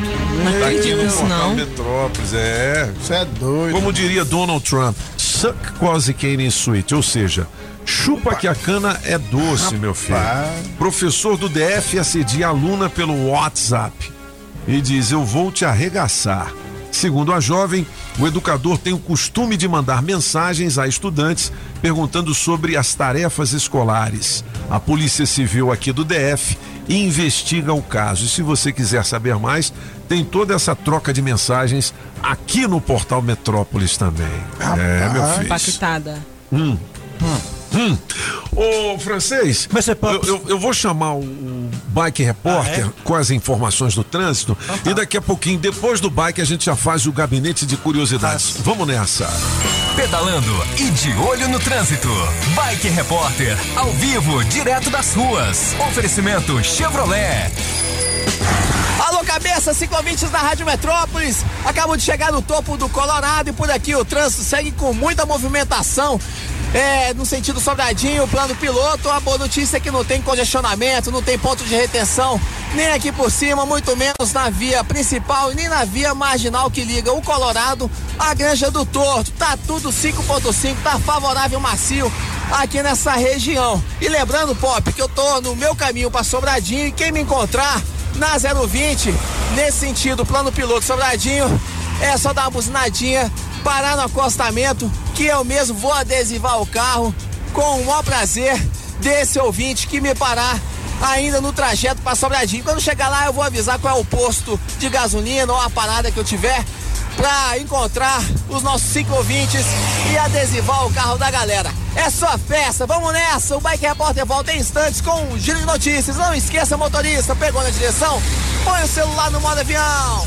Não Tá aqui no portal não. Metrópolis, é. Você é doido. Como diria Donald Trump, suck quase cane sweet, ou seja, chupa que a cana é doce, meu filho. Professor do DF assedia aluna pelo WhatsApp e diz: Eu vou te arregaçar. Segundo a jovem, o educador tem o costume de mandar mensagens a estudantes perguntando sobre as tarefas escolares. A Polícia Civil aqui do DF investiga o caso. E se você quiser saber mais, tem toda essa troca de mensagens aqui no portal Metrópolis também. É, meu filho. Impactada. Hum. Ô, francês, eu, eu- eu vou chamar o, o Bike Repórter com as informações do trânsito e daqui a pouquinho, depois do bike, a gente já faz o gabinete de curiosidades. Vamos nessa. Pedalando e de olho no trânsito. Bike Repórter, ao vivo, direto das ruas. Oferecimento Chevrolet. Alô, cabeça, ciclovintes da Rádio Metrópolis. Acabo de chegar no topo do Colorado e por aqui o trânsito segue com muita movimentação. É, no sentido sobradinho, plano piloto, a boa notícia é que não tem congestionamento, não tem ponto de retenção, nem aqui por cima, muito menos na via principal e nem na via marginal que liga o Colorado à Granja do Torto. Tá tudo 5.5, tá favorável macio aqui nessa região. E lembrando, Pop, que eu tô no meu caminho para Sobradinho e quem me encontrar na 020, nesse sentido, plano piloto Sobradinho, é só dar uma buzinadinha, parar no acostamento, que eu mesmo vou adesivar o carro com o maior prazer desse ouvinte que me parar ainda no trajeto para Sobradinho. Quando chegar lá, eu vou avisar qual é o posto de gasolina ou a parada que eu tiver para encontrar os nossos cinco ouvintes e adesivar o carro da galera. É só festa, vamos nessa! O Bike Repórter volta em instantes com um giro de notícias. Não esqueça, motorista, pegou na direção? Põe o celular no modo avião.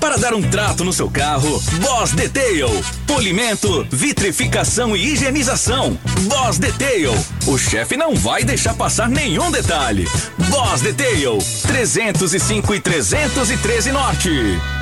Para dar um trato no seu carro, Boss Detail. Polimento, vitrificação e higienização. Boss Detail. O chefe não vai deixar passar nenhum detalhe. Boss Detail. 305 e 313 Norte.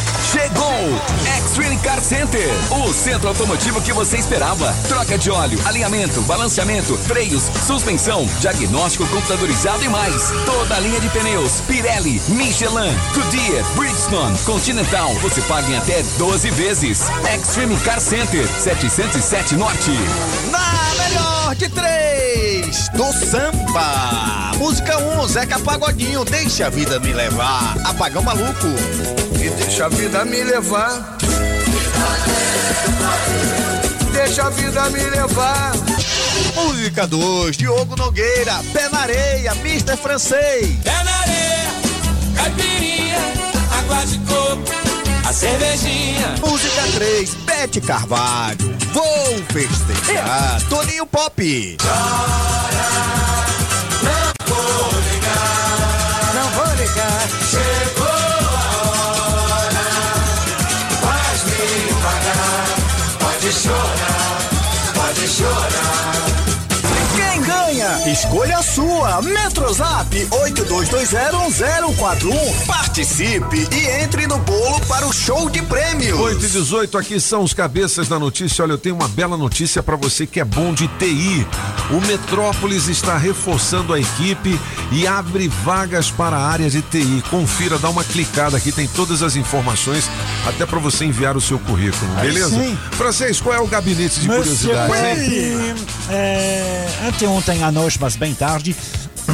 Chegou! Extreme Car Center, o centro automotivo que você esperava. Troca de óleo, alinhamento, balanceamento, freios, suspensão, diagnóstico computadorizado e mais. Toda a linha de pneus, Pirelli, Michelin, Goodyear, Bridgestone, Continental. Você paga em até 12 vezes. Extreme Car Center, 707 Norte. Na melhor de três, do samba. Música 1, um, Zeca Pagodinho, deixa a vida me levar. Apagão maluco. E deixa a vida me levar. Deixa a vida me levar. Música 2, Diogo Nogueira, Pé na areia, Mister Francês. Pé na areia, caipirinha, água de coco, a cervejinha. Música 3, Bete Carvalho, Vou festejar, Toninho Pop. Não Escolha a Metrozap 82201041. Participe e entre no bolo para o show de prêmios. 8 e 18 aqui são os cabeças da notícia. Olha, eu tenho uma bela notícia para você que é bom de TI. O Metrópolis está reforçando a equipe e abre vagas para a área de TI. Confira, dá uma clicada aqui, tem todas as informações até para você enviar o seu currículo, beleza? sim. Francês, qual é o gabinete de Monsieur curiosidades? hein? É, anteontem à noite, mas bem tarde,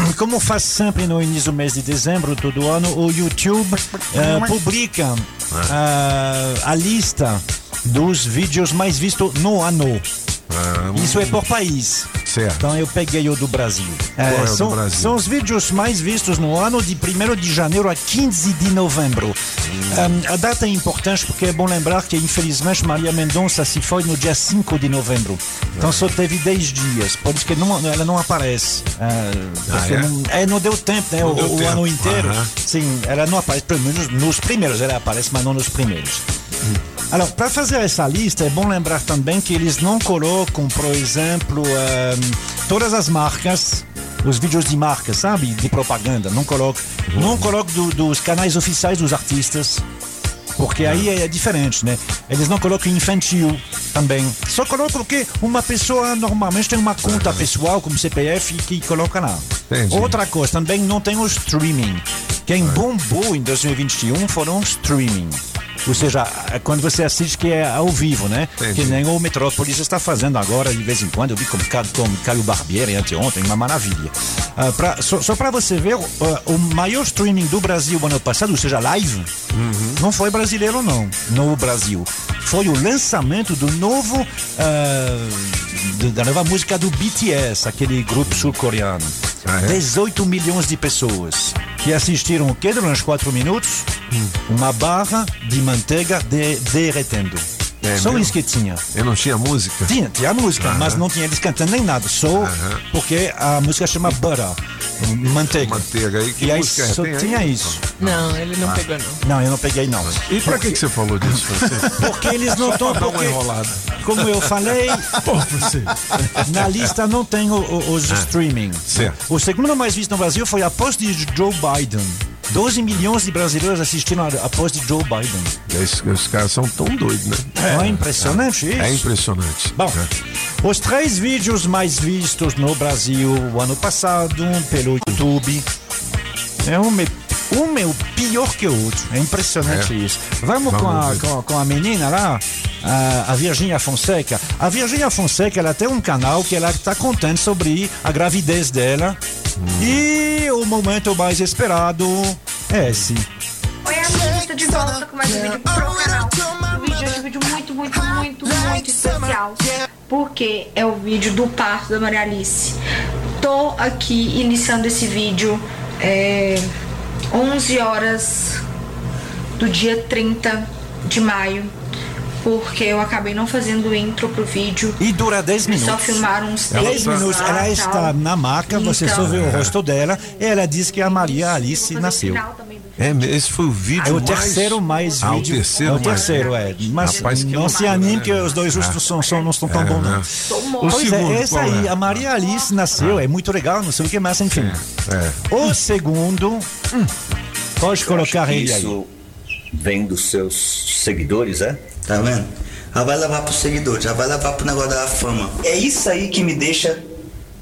como faz sempre no início do mês de dezembro todo ano, o YouTube eh, publica ah, a lista dos vídeos mais vistos no ano. Isso é por país. Certo. Então eu peguei o do Brasil. Qual é o do são, Brasil? são os vídeos mais vistos no ano de 1 de janeiro a 15 de novembro. Um, a data é importante porque é bom lembrar que, infelizmente, Maria Mendonça se foi no dia 5 de novembro. Então só teve 10 dias. Por isso que não, ela não aparece. Ah, porque é? Não, é, não deu tempo, né? Não o o tempo. ano inteiro. Sim, ela não aparece. Pelo menos nos primeiros ela aparece, mas não nos primeiros. Alors, para fazer essa lista, é bom lembrar também que eles não colocam, por exemplo, ehm, todas as marcas, os vídeos de marca, sabe? De propaganda. Não colocam. Não colocam do- dos canais oficiais dos artistas. Porque aí é diferente, né? Eles não colocam infantil também. Só colocam que uma pessoa normalmente tem uma conta pessoal como CPF que coloca lá. Entendi. Outra coisa, também não tem o streaming. Quem bombou em 2021 foram streaming. Ou seja, quando você assiste que é ao vivo, né? Que nem o Metrópolis está fazendo agora, de vez em quando. Eu vi com, com Caio Barbieri anteontem, uma maravilha. Ah, pra- só só para você ver, ah, o maior streaming do Brasil ano passado, ou seja, live, não foi brasileiro, não, no Brasil. Foi o lançamento do novo, ah, do- da nova música do BTS, aquele grupo sul-coreano. 18 milhões de pessoas que assistiram o quê durante 4 minutos? Uma barra de manteiga de, derretendo. Só mesmo? isso que tinha. Eu não tinha música? Tinha, tinha música, mas não tinha eles cantando nem nada, só porque a música chama butter, manteiga. Manteiga aí, que e aí música é? só Tem aí? tinha isso. Não, ele não pegou, não. Não, eu não peguei não. E pra que, que você falou disso, Francisco? Porque eles não estão. Porque, como eu falei, na lista não tem o- o- os streaming. O segundo mais visto no Brasil foi a post de Joe Biden. 12 milhões de brasileiros assistiram a, a post de Joe Biden. Esses, esses caras são tão doidos, né? Não é impressionante isso? É impressionante. Bom, os três vídeos mais vistos no Brasil o ano passado pelo YouTube. É um, é- um é o pior que o outro. É impressionante É. isso. Vamos, com, Vamos com, a- com a menina lá, a, a Virginia Fonseca. A Virginia Fonseca, ela tem um canal que ela está contando sobre a gravidez dela. Hum. E o momento mais esperado é esse. Oi, amigos, tô de volta com mais um vídeo pro canal. O vídeo é um vídeo muito, muito, muito, muito especial. Porque é o vídeo do parto da Maria Alice. Tô aqui iniciando esse vídeo é, 11 horas do dia 30 de maio. Porque eu acabei não fazendo o intro pro vídeo. E dura 10 Eles minutos. só filmaram uns 10 takes minutos. Ela tal. está na maca, você só vê o Então- rosto dela. E ela diz que a Maria Alice nasceu. É, esse foi o vídeo É o mais- terceiro mais Ah, o vídeo. terceiro é o mais- terceiro, é. Mas Rapaz, que não se anime né? que os dois Ah. justos são, são, não estão tão É, bons, né? não. O Pois segundo, é, essa qual aí, é? a Maria Alice nasceu, é muito legal, não sei o que mais, enfim. É. O segundo, hum, pode colocar ele aí. Isso vem dos seus seguidores, é? Tá vendo? Já vai levar pros seguidores, já vai levar pro negócio da fama. É isso aí que me deixa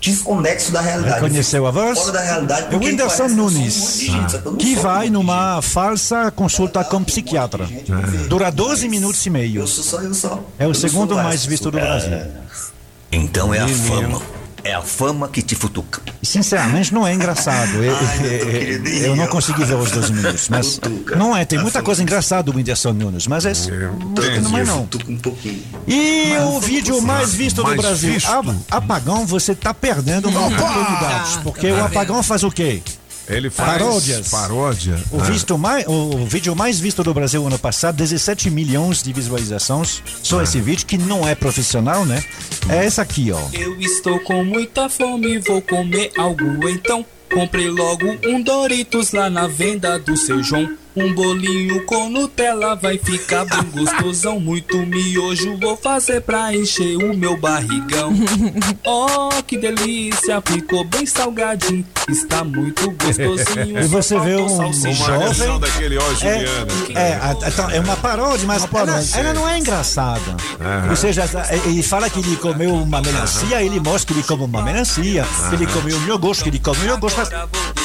desconexo da realidade. Reconheceu a voz? Fora da realidade, É Whindersson Nunes, só que vai numa falsa consulta com psiquiatra. Dura 12 minutos e meio. Eu sou só eu só. É o segundo mais visto do Brasil. Então é a fama. É a fama que te futuca. Sinceramente, não é engraçado. Eu, eu- eu não consegui ver os 12 minutos, mas não é. Tem muita coisa engraçada do Whindersson Nunes, mas esse não é não. E o vídeo mais visto do Mais Brasil, visto? Apagão, você tá perdendo uma oportunidade, porque o Apagão faz o quê? Ele faz Paródias. paródia. O, Ah. visto mais, o vídeo mais visto do Brasil ano passado, 17 milhões de visualizações. Só esse vídeo, que não é profissional, né? É essa aqui, ó. Eu estou com muita fome, vou comer algo então. Comprei logo um Doritos lá na venda do seu João. Um bolinho com Nutella vai ficar bem gostosão. Muito miojo vou fazer pra encher o meu barrigão. Oh, que delícia, ficou bem salgadinho. Está muito gostosinho. E você vê um salsicha. jovem. daquele ó É, Juliana. é, então, é uma paródia, mas ela, ela não é engraçada. Aham. Ou seja, ele fala que ele comeu uma melancia, ele mostra que ele come uma melancia, que ele comeu um iogurte, que ele come um iogurte, mas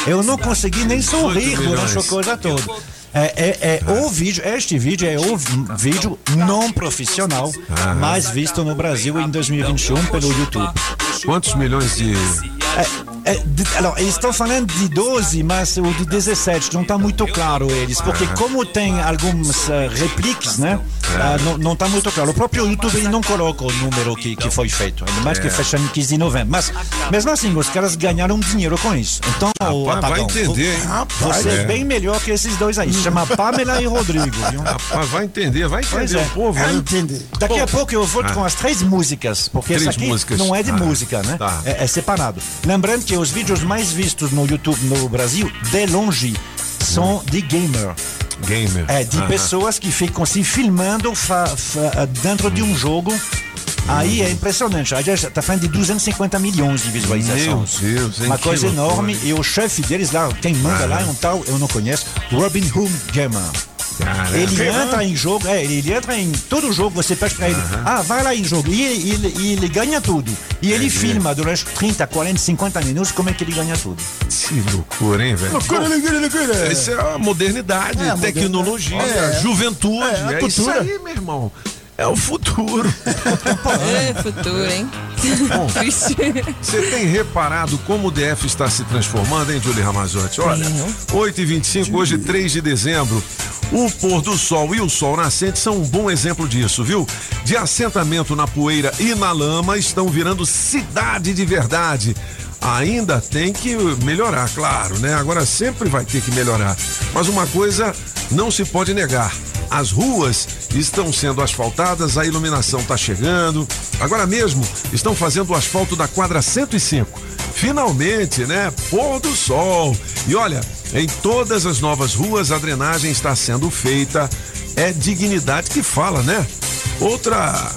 eu não consegui nem sorrir durante a coisa toda. É, é, é o vídeo, este vídeo é o vídeo não profissional mais visto no Brasil em 2021 pelo YouTube. Quantos milhões de. É, de- alors, eles estão falando de 12, mas o de 17 não está muito claro eles, porque como tem alguns uh, repliques, né? ah, não, está muito claro. O próprio YouTube ele não coloca o número que, que foi feito, ainda mais que É. fecha em 15 de novembro. Mas mesmo assim, os caras ganharam dinheiro com isso. Então, o Rapaz, vai Apagão, entender, hein? vo- Você é É. bem melhor que esses dois aí. Se chama Pamela e Rodrigo, viu? Rapaz, vai entender, vai entender é. o povo, Vai né? entender. Daqui a pouco eu volto Ah. com as três músicas, porque Três essa aqui músicas. não é de Ah, música, né? tá. É, é separado. Lembrando que os vídeos mais vistos no YouTube no Brasil, de longe, são de gamer. Gamer. É, de Aham. pessoas que ficam se filmando fa- dentro de um jogo. Aí é impressionante. A gente está falando de 250 milhões de visualizações. Meu Deus, hein? Uma Que coisa enorme. E o chefe deles lá, quem manda lá é um tal, eu não conheço, Robin Hood Gamer. Ele Renan? entra em jogo, é, ele entra em todo jogo, você pede pra ele, ah, vai lá em jogo. E ele, ele- ele ganha tudo. E ele filma durante 30, 40, 50 minutos como é que ele ganha tudo. Que loucura, hein, velho? Loucura, loucura, loucura. Isso é a modernidade, É, a tecnologia, modernidade. É. juventude. É, a É, isso aí, meu irmão. É o futuro. É, futuro, hein? Triste. Você tem reparado como o DF está se transformando, hein, Julie Ramazotti? Olha, 8h25, hoje 3 de dezembro. O pôr do sol e o sol nascente são um bom exemplo disso, viu? De assentamento na poeira e na lama estão virando cidade de verdade. Ainda tem que melhorar, claro, né? Agora sempre vai ter que melhorar. Mas uma coisa não se pode negar. As ruas estão sendo asfaltadas, a iluminação está chegando. Agora mesmo estão fazendo o asfalto da quadra 105. Finalmente, né? Pôr do sol. E olha, em todas as novas ruas a drenagem está sendo feita. É dignidade que fala, né? Outra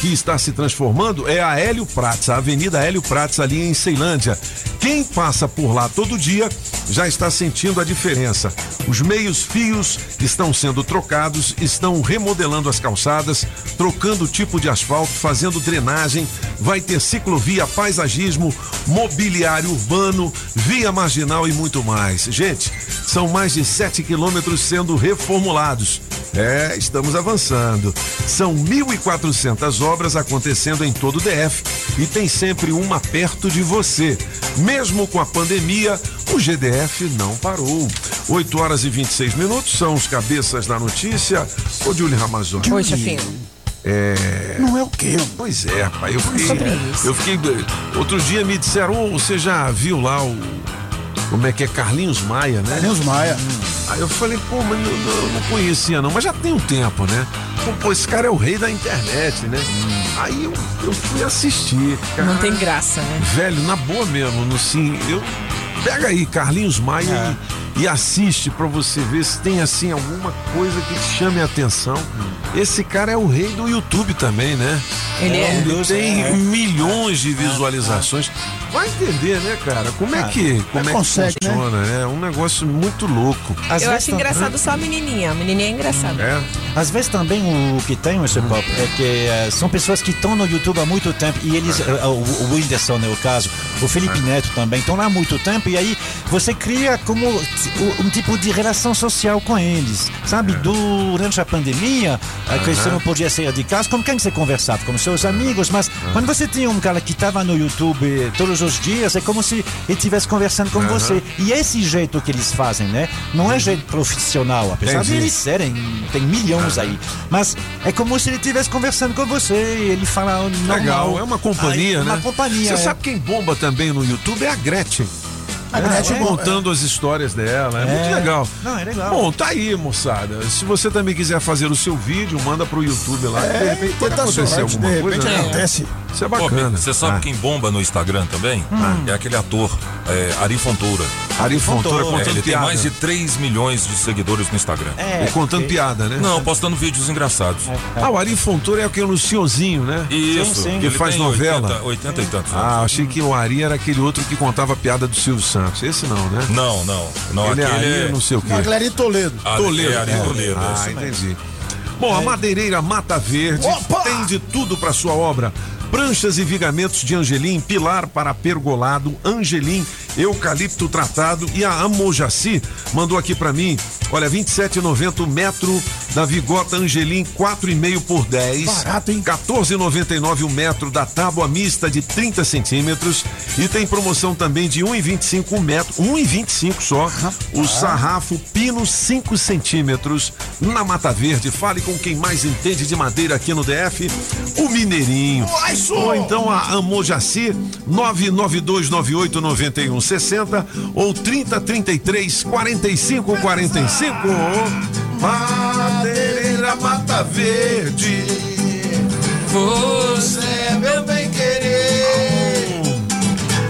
que está se transformando é a Hélio Prats, a Avenida Hélio Prats ali em Ceilândia. Quem passa por lá todo dia já está sentindo a diferença. Os meios fios estão sendo trocados, estão remodelando as calçadas, trocando o tipo de asfalto, fazendo drenagem, vai ter ciclovia, paisagismo, mobiliário urbano, via marginal e muito mais. Gente, são mais de 7 quilômetros sendo reformulados. É, estamos avançando. São 1.400 obras acontecendo em todo o DF e tem sempre uma perto de você. Mesmo com a pandemia, o GDF não parou. 8 horas e 26 minutos são os cabeças da notícia. Ô, Julie Ramazoni. Oi, chefinho. É. Não é o quê? Pois é, pai. Eu fiquei. Eu fiquei. Outro dia me disseram, ô, você já viu lá o. Como é que é? Carlinhos Maia, né? Carlinhos Maia. Aí eu falei, pô, mas eu, eu não conhecia não, mas já tem um tempo, né? Pô, pô, esse cara é o rei da internet, né? Aí eu, eu fui assistir. Cara. Não tem graça, né? Velho, na boa mesmo, no sim, eu. Pega aí, Carlinhos Maia, É. e, e assiste pra você ver se tem assim alguma coisa que te chame a atenção. Esse cara é o rei do YouTube também, né? Ele é. Ele tem É. milhões de visualizações. Vai entender, né, cara? Como é que, como é que consegue, né? funciona, né? É um negócio muito louco. Às Eu vezes acho engraçado só a menininha. A menininha é engraçada. É. Às vezes também o que tem, esse pop, é que eh, são pessoas que estão no YouTube há muito tempo e eles, eh, o, o Whindersson é o caso, o Felipe Neto também, estão lá há muito tempo e aí você cria como um tipo de relação social com eles, sabe? Durante a pandemia, que você não podia sair de casa, com quem você conversava? Com seus amigos, mas quando você tinha um cara que estava no YouTube eh, todos os dias, é como se ele estivesse conversando com você. E esse jeito que eles fazem, né? Não é jeito profissional, apesar Entendi. de eles serem, tem milhões aí. Mas é como se ele estivesse conversando com você, ele fala normal. Legal, é uma companhia, Aí, né? Uma companhia. Você é. sabe quem bomba também no YouTube é a Gretchen. Gretchen É, é. contando as histórias dela, é, É. muito legal. Não, é legal. Bom, tá aí, moçada. Se você também quiser fazer o seu vídeo, manda pro YouTube lá. É, de repente pode tenta acontecer sorte, alguma de coisa. repente né? acontece. Isso é Pô, bacana. Você sabe Ah. quem bomba no Instagram também? Hum. É aquele ator, é, Ari Fontoura. Ari Fontoura É, contando ele tem piada. mais de 3 milhões de seguidores no Instagram. É, E contando porque- piada, né? Não, postando vídeos engraçados. Ah, o Ari Fontoura é aquele Luciozinho, né? Isso, Sim, sim. que Ele faz tem novela. 80, 80 e tantos. Ah, achei que o Ari era aquele outro que contava piada do Silvio Santos. Esse não, né? Não, não. não Ele é aquele Ari, não sei o quê. Magleri Toledo. Ari- Toledo. É, Ari Toledo. é Ah, mesmo. entendi. Bom, a madeireira Mata Verde Opa! tem de tudo para sua obra. Pranchas e vigamentos de Angelim, pilar para pergolado, Angelim, eucalipto tratado e a Amojaci mandou aqui para mim, olha, 27,90 o metro da Vigota Angelim, 4,5 por 10. Barato, hein? 14,99 o metro da tábua mista de 30 centímetros e tem promoção também de 1,25 o metro, 1,25 só. O sarrafo pino 5 centímetros na Mata Verde. Fale com quem mais entende de madeira aqui no DF, o Mineirinho. Ou então a Amojaci 992989160 ou 3033 4545. Madeireira Mata Verde. Você é meu bem querer.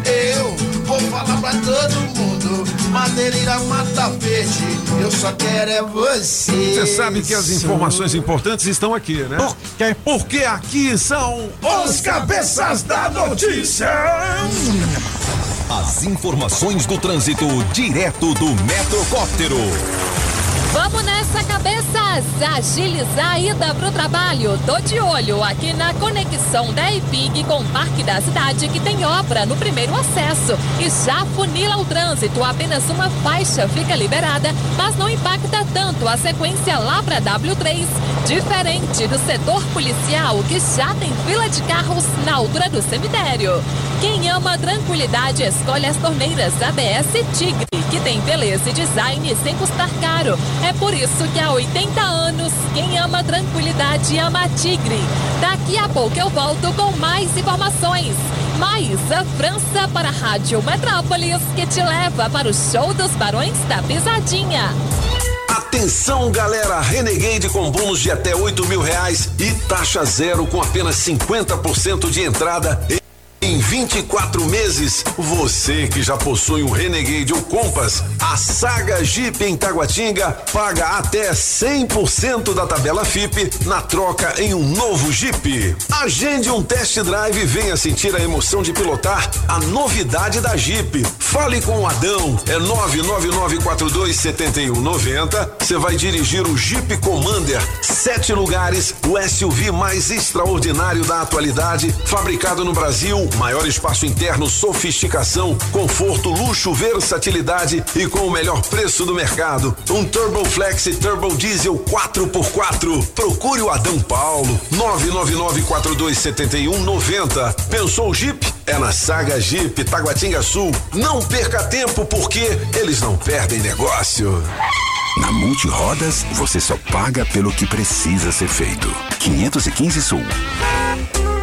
Eu vou falar pra todo mundo. Madeireira Mata Verde. Eu só quero é você. Você sabe que as informações importantes estão aqui, né? Por quê? Porque aqui são os cabeças da notícia. As informações do trânsito direto do Metrocóptero. Vamos nessa, cabeças! Agilizar a ida pro trabalho. Tô de olho aqui na conexão da EPIG com o Parque da Cidade, que tem obra no primeiro acesso. E já funila o trânsito. Apenas uma faixa fica liberada, mas não impacta tanto a sequência lá pra W3. Diferente do setor policial, que já tem fila de carros na altura do cemitério. Quem ama tranquilidade escolhe as torneiras ABS Tigre, que tem beleza e design sem custar caro. É por isso que há 80 anos, quem ama tranquilidade ama Tigre. Daqui a pouco eu volto com mais informações. Mais a França para a Rádio Metrópolis, que te leva para o show dos Barões da Pisadinha. Atenção, galera! Renegade com bônus de até 8 mil reais e taxa zero com apenas 50% de entrada. Em 24 meses, você que já possui um Renegade ou Compass, a Saga Jeep em Taguatinga paga até 100% da tabela FIP na troca em um novo Jeep. Agende um test drive e venha sentir a emoção de pilotar a novidade da Jeep. Fale com o Adão, é 999427190. Você vai dirigir o Jeep Commander, sete lugares, o SUV mais extraordinário da atualidade, fabricado no Brasil, maior espaço interno, sofisticação, conforto, luxo, versatilidade e com o melhor preço do mercado. Um Turbo Flex Turbo Diesel 4x4. Procure o Adão Paulo, 999427190. Pensou Jeep? É na Saga Jeep Taguatinga Sul. Não perca tempo porque eles não perdem negócio. Na Multirodas, você só paga pelo que precisa ser feito. 515 Sul.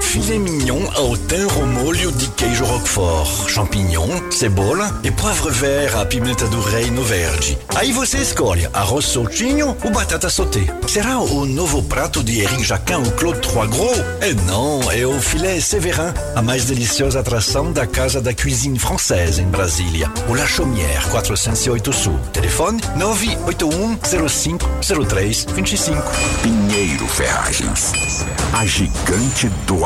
Filet mignon ao thym ao molho de queijo roquefort, champignon, cebola e poivre vert à pimenta do reino verde. Aí você escolhe arroz soltinho ou batata sauté. Será o novo prato de Erin Jacquin ou Claude Trois Gros? É não, é o filé Séverin, a mais deliciosa atração da Casa da Cuisine Française em Brasília. O La Chaumière, 408 Sul. Telefone 981 05 03 25. Pinheiro Ferragens. A gigante do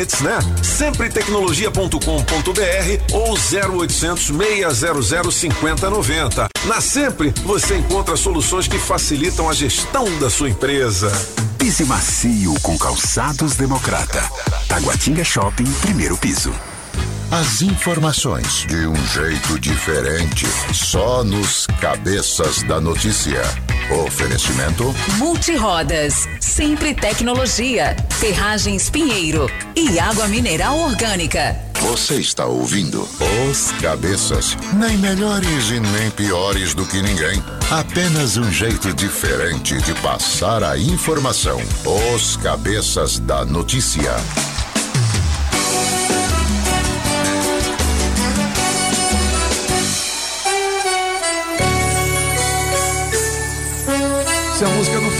né? Sempretecnologia.com.br ou 0800 600 5090. Na Sempre você encontra soluções que facilitam a gestão da sua empresa. Pise macio com calçados democrata. Taguatinga Shopping, primeiro piso. As informações de um jeito diferente, só nos cabeças da notícia. Oferecimento Multirodas, Sempre Tecnologia, Ferragens Pinheiro e Água Mineral Orgânica. Você está ouvindo Os Cabeças, nem melhores e nem piores do que ninguém. Apenas um jeito diferente de passar a informação. Os Cabeças da Notícia.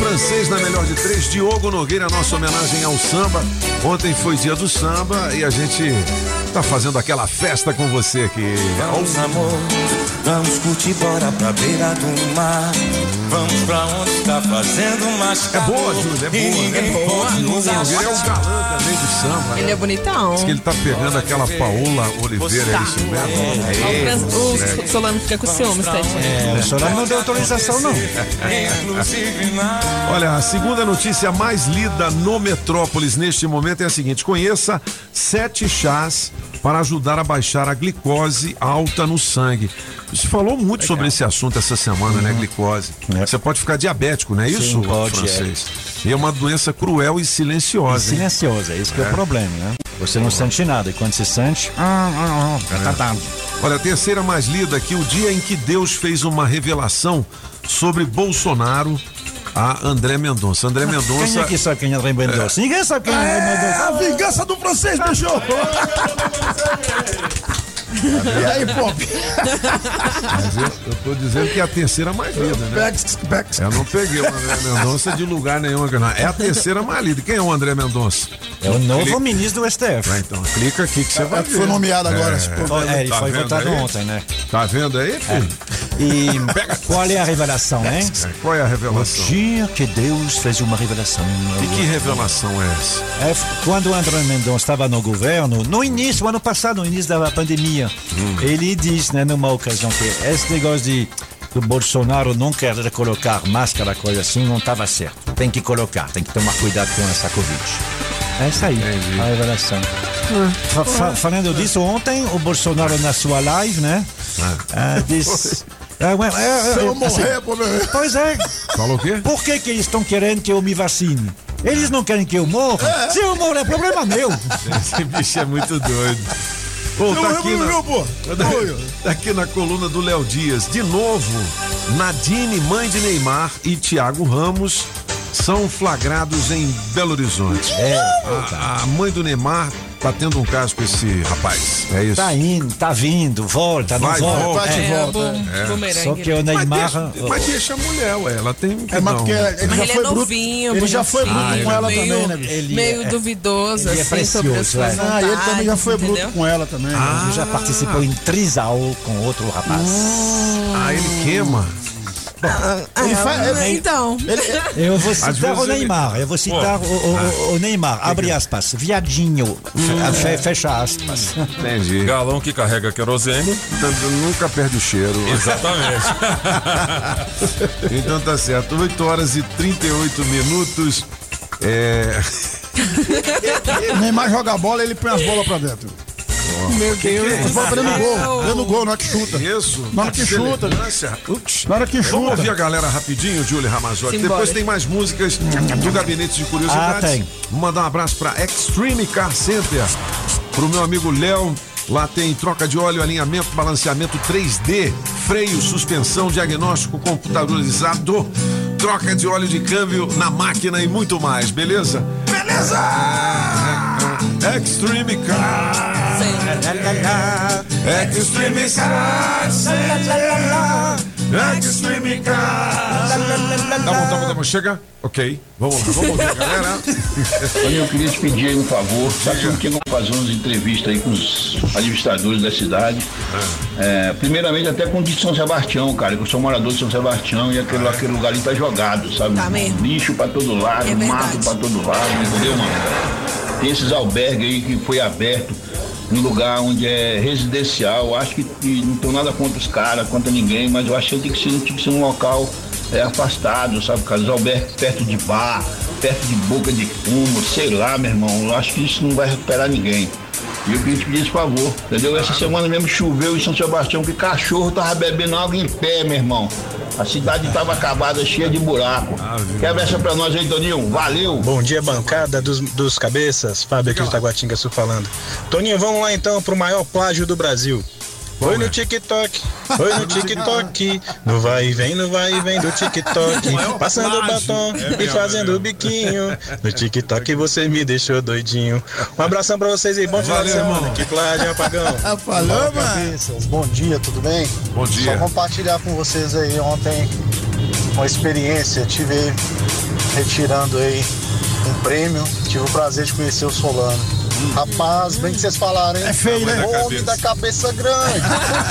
Francês na melhor de três, Diogo Nogueira, nossa homenagem ao samba. Ontem foi dia do samba e a gente tá fazendo aquela festa com você aqui. Vamos, amor, vamos curtir, bora pra beira do mar. Vamos pra onde está fazendo mais É boa, Júlia, é boa. É boa. Diogo Nogueira é um galã também do samba. Ele né? é bonitão. Diz que ele tá pegando aquela Paola Oliveira, é isso mesmo? É, o É. O Solano fica com ciúmes, Tadinho. É, o Solano não deu autorização, não. Olha, a segunda notícia mais lida no Metrópolis neste momento é a seguinte: conheça sete chás para ajudar a baixar a glicose alta no sangue. Se falou muito sobre esse assunto essa semana, né? Glicose. Você pode ficar diabético, não é isso, Sim, pode, francês? E é uma doença cruel e silenciosa. hein? Silenciosa, esse que é o problema, né? Você não sente nada e quando você sente, ah, já tá dado. Olha, a terceira mais lida aqui, o dia em que Deus fez uma revelação sobre Bolsonaro a André Mendonça. André Quem Mendonça. é que sabe quem é André Mendonça? Ninguém sabe quem é André Mendonça. A vingança do francês, bicho! E aí, Pop? Mas eu, eu tô dizendo que é a terceira mais lida, né? Eu não peguei o André Mendonça de lugar nenhum aqui, não. É a terceira mais lida. Quem é o André Mendonça? É o novo Clica- ministro do STF. Vai, então, clica aqui que você vai ver. Foi nomeado agora, esse povo. É, ele Tá foi votado aí? ontem, né? Tá vendo aí, filho? E qual é a revelação, né? É, Qual é a O revelação? dia que Deus fez uma revelação. E que revelação é essa? É, quando o André Mendonça estava no governo, no início, ano passado, no início da pandemia, Hum. ele disse, né, numa ocasião, que esse negócio de do Bolsonaro não querer colocar máscara, coisa assim, não estava certo. Tem que colocar, tem que tomar cuidado com essa Covid. É isso aí, a revelação. Fa- fa- falando disso, ontem o Bolsonaro na sua live, né, ah, disse... Ué, é, é, Se eu assim, morrer, pô, meu- Pois é. Falou o quê? Por que, que eles estão querendo que eu me vacine? Eles não querem que eu morra? Se eu morrer, é problema meu. Esse bicho é muito doido. Pô, tá aqui, na, tá aqui na coluna do Léo Dias. De novo, Nadine, mãe de Neymar, e Thiago Ramos são flagrados em Belo Horizonte. É. A, a mãe do Neymar tá tendo um caso com esse rapaz. É isso. Tá indo, tá vindo, volta, não Vai, volta. volta. É, É, volta. bom, É. Só que o Mas Neymar. deixa, mas deixa a mulher, ué. Ela tem que É, mas porque ele Mas já ele é foi bruto. novinho, Ele já foi bruto bonitinho, com ela meio, também, né, bicho? Ele meio é- duvidoso, ele é assim, sobre as precioso, suas é. vontades, Ah, ele também já foi bruto entendeu? com ela também. né? Ele já participou em trisal com outro rapaz. Ah, ele queima. Ele faz- ele- Então, Eu vou citar o Neymar, eu vou citar o, o- o Neymar, abre aspas, viadinho, fe- fecha aspas. Entendi. Galão que carrega querosene. Nunca perde o cheiro. Exatamente. então tá certo. 8 horas e 38 minutos. É. O Neymar joga a bola, ele põe as bolas pra dentro. Meu Deus. As bolas dentro do gol, dentro do gol, na hora que chuta. Isso. Na hora que chuta. Na hora que Vamos chuta. ouvir a galera rapidinho, Júlio Ramazotti. Depois tem mais músicas do Gabinete de Curiosidades. Ah, tem. Vou mandar um abraço pra Extreme Car Center. Pro meu amigo Léo. Lá tem troca de óleo, alinhamento, balanceamento 3D, freio, suspensão, diagnóstico computadorizado, troca de óleo de câmbio na máquina e muito mais, beleza? Beleza! Extreme Car. Extreme Car Center. Extreme Car. Tá bom, tá bom, tá bom. Chega? Ok. Vamos lá, vamos a galera. Eu queria te pedir aí um favor, sabe por que não fazer umas entrevistas aí com os administradores da cidade? É, primeiramente até com o de São Sebastião, cara, que eu sou morador de São Sebastião e aquele, aquele lugar ali tá jogado, sabe? Tá mesmo. Lixo pra todo lado, É mato pra todo lado, entendeu, mano? Tem esses albergues aí que foi aberto em lugar onde é residencial, acho que, não tenho nada contra os caras, contra ninguém, mas eu acho que tem que ser, tem que ser um local é, afastado, sabe, cara? Os albergues perto de bar, perto de boca de fumo, sei lá, meu irmão. Eu acho que isso não vai recuperar ninguém. E eu queria te pedir esse favor, entendeu? Essa semana mesmo choveu em São Sebastião, que cachorro tava bebendo água em pé, meu irmão. A cidade tava acabada, cheia de buraco. Quebra essa pra nós aí, Toninho. Valeu! Bom dia, bancada dos, dos cabeças. Fábio aqui de Taguatinga Sul falando. Toninho, vamos lá então pro maior plágio do Brasil. Oi no TikTok, oi no TikTok, no vai e vem, no vai e vem do TikTok, passando o batom e fazendo o biquinho. No TikTok você me deixou doidinho. Um abração pra vocês aí, bom final de semana. Que plágio, apagão. Falou, mano. Cabeças, bom dia, tudo bem? Bom dia. Só compartilhar com vocês aí ontem uma experiência. Tive retirando aí um prêmio. Tive o prazer de conhecer o Solano. Rapaz, bem que vocês falaram, hein? É feio, né? Homem da cabeça grande.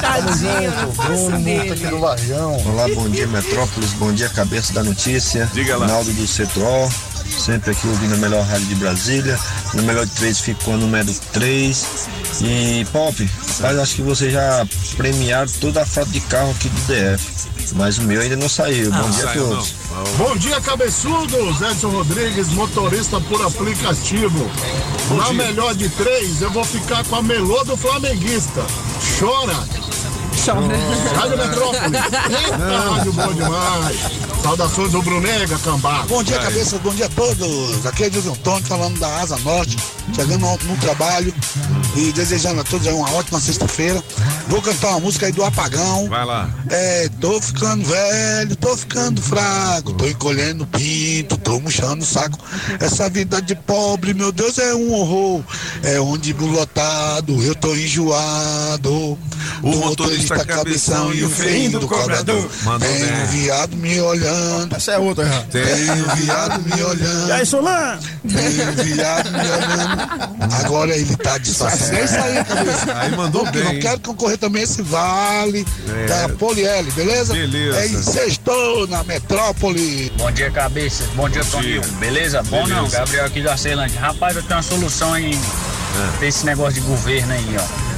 Tamo junto. Bruno Multa aqui do Varjão. Olá, bom dia Metrópolis, bom dia Cabeça da Notícia. Diga lá. Naldo do Cetrol, sempre aqui ouvindo a melhor rádio de Brasília. No melhor de três ficou no número 3. E Pop, rapaz, acho que vocês já premiaram toda a frota de carro aqui do DF. Mas o meu ainda não saiu. bom dia a todos. não. Bom dia, cabeçudos. Edson Rodrigues, motorista por aplicativo. Na dia. melhor de três, eu vou ficar com a melô do flamenguista. Chora. Chora. Rádio Metrópole. Eita, rádio bom demais. Saudações do Brunega, cambá. Bom dia, cabeça, bom dia a todos. Aqui é Edilson Antônio falando da Asa Norte, chegando no, no trabalho e desejando a todos aí uma ótima sexta-feira. Vou cantar uma música aí do Apagão. Vai lá. É, tô ficando velho, tô ficando fraco, tô encolhendo pinto, tô murchando o saco. Essa vida de pobre, meu Deus, é um horror. É ônibus lotado, eu tô enjoado. O motorista cabeção e o feinho do cobrador. Tem um viado me olhando. Essa é outra, já. Tem um viado me olhando. E aí, Solan? Tem um viado me olhando. Agora ele tá disfarçado. É isso aí, cabeça. Aí mandou Não, bem. Não quero concorrer também a esse vale É. da Poliel, beleza? Beleza. É em sextou na metrópole. Bom dia, cabeça. Bom dia, Toninho. Beleza? Bom não, Beleza. Gabriel aqui da Ceilândia. Rapaz, eu tenho uma solução aí É. pra esse negócio de governo aí, ó.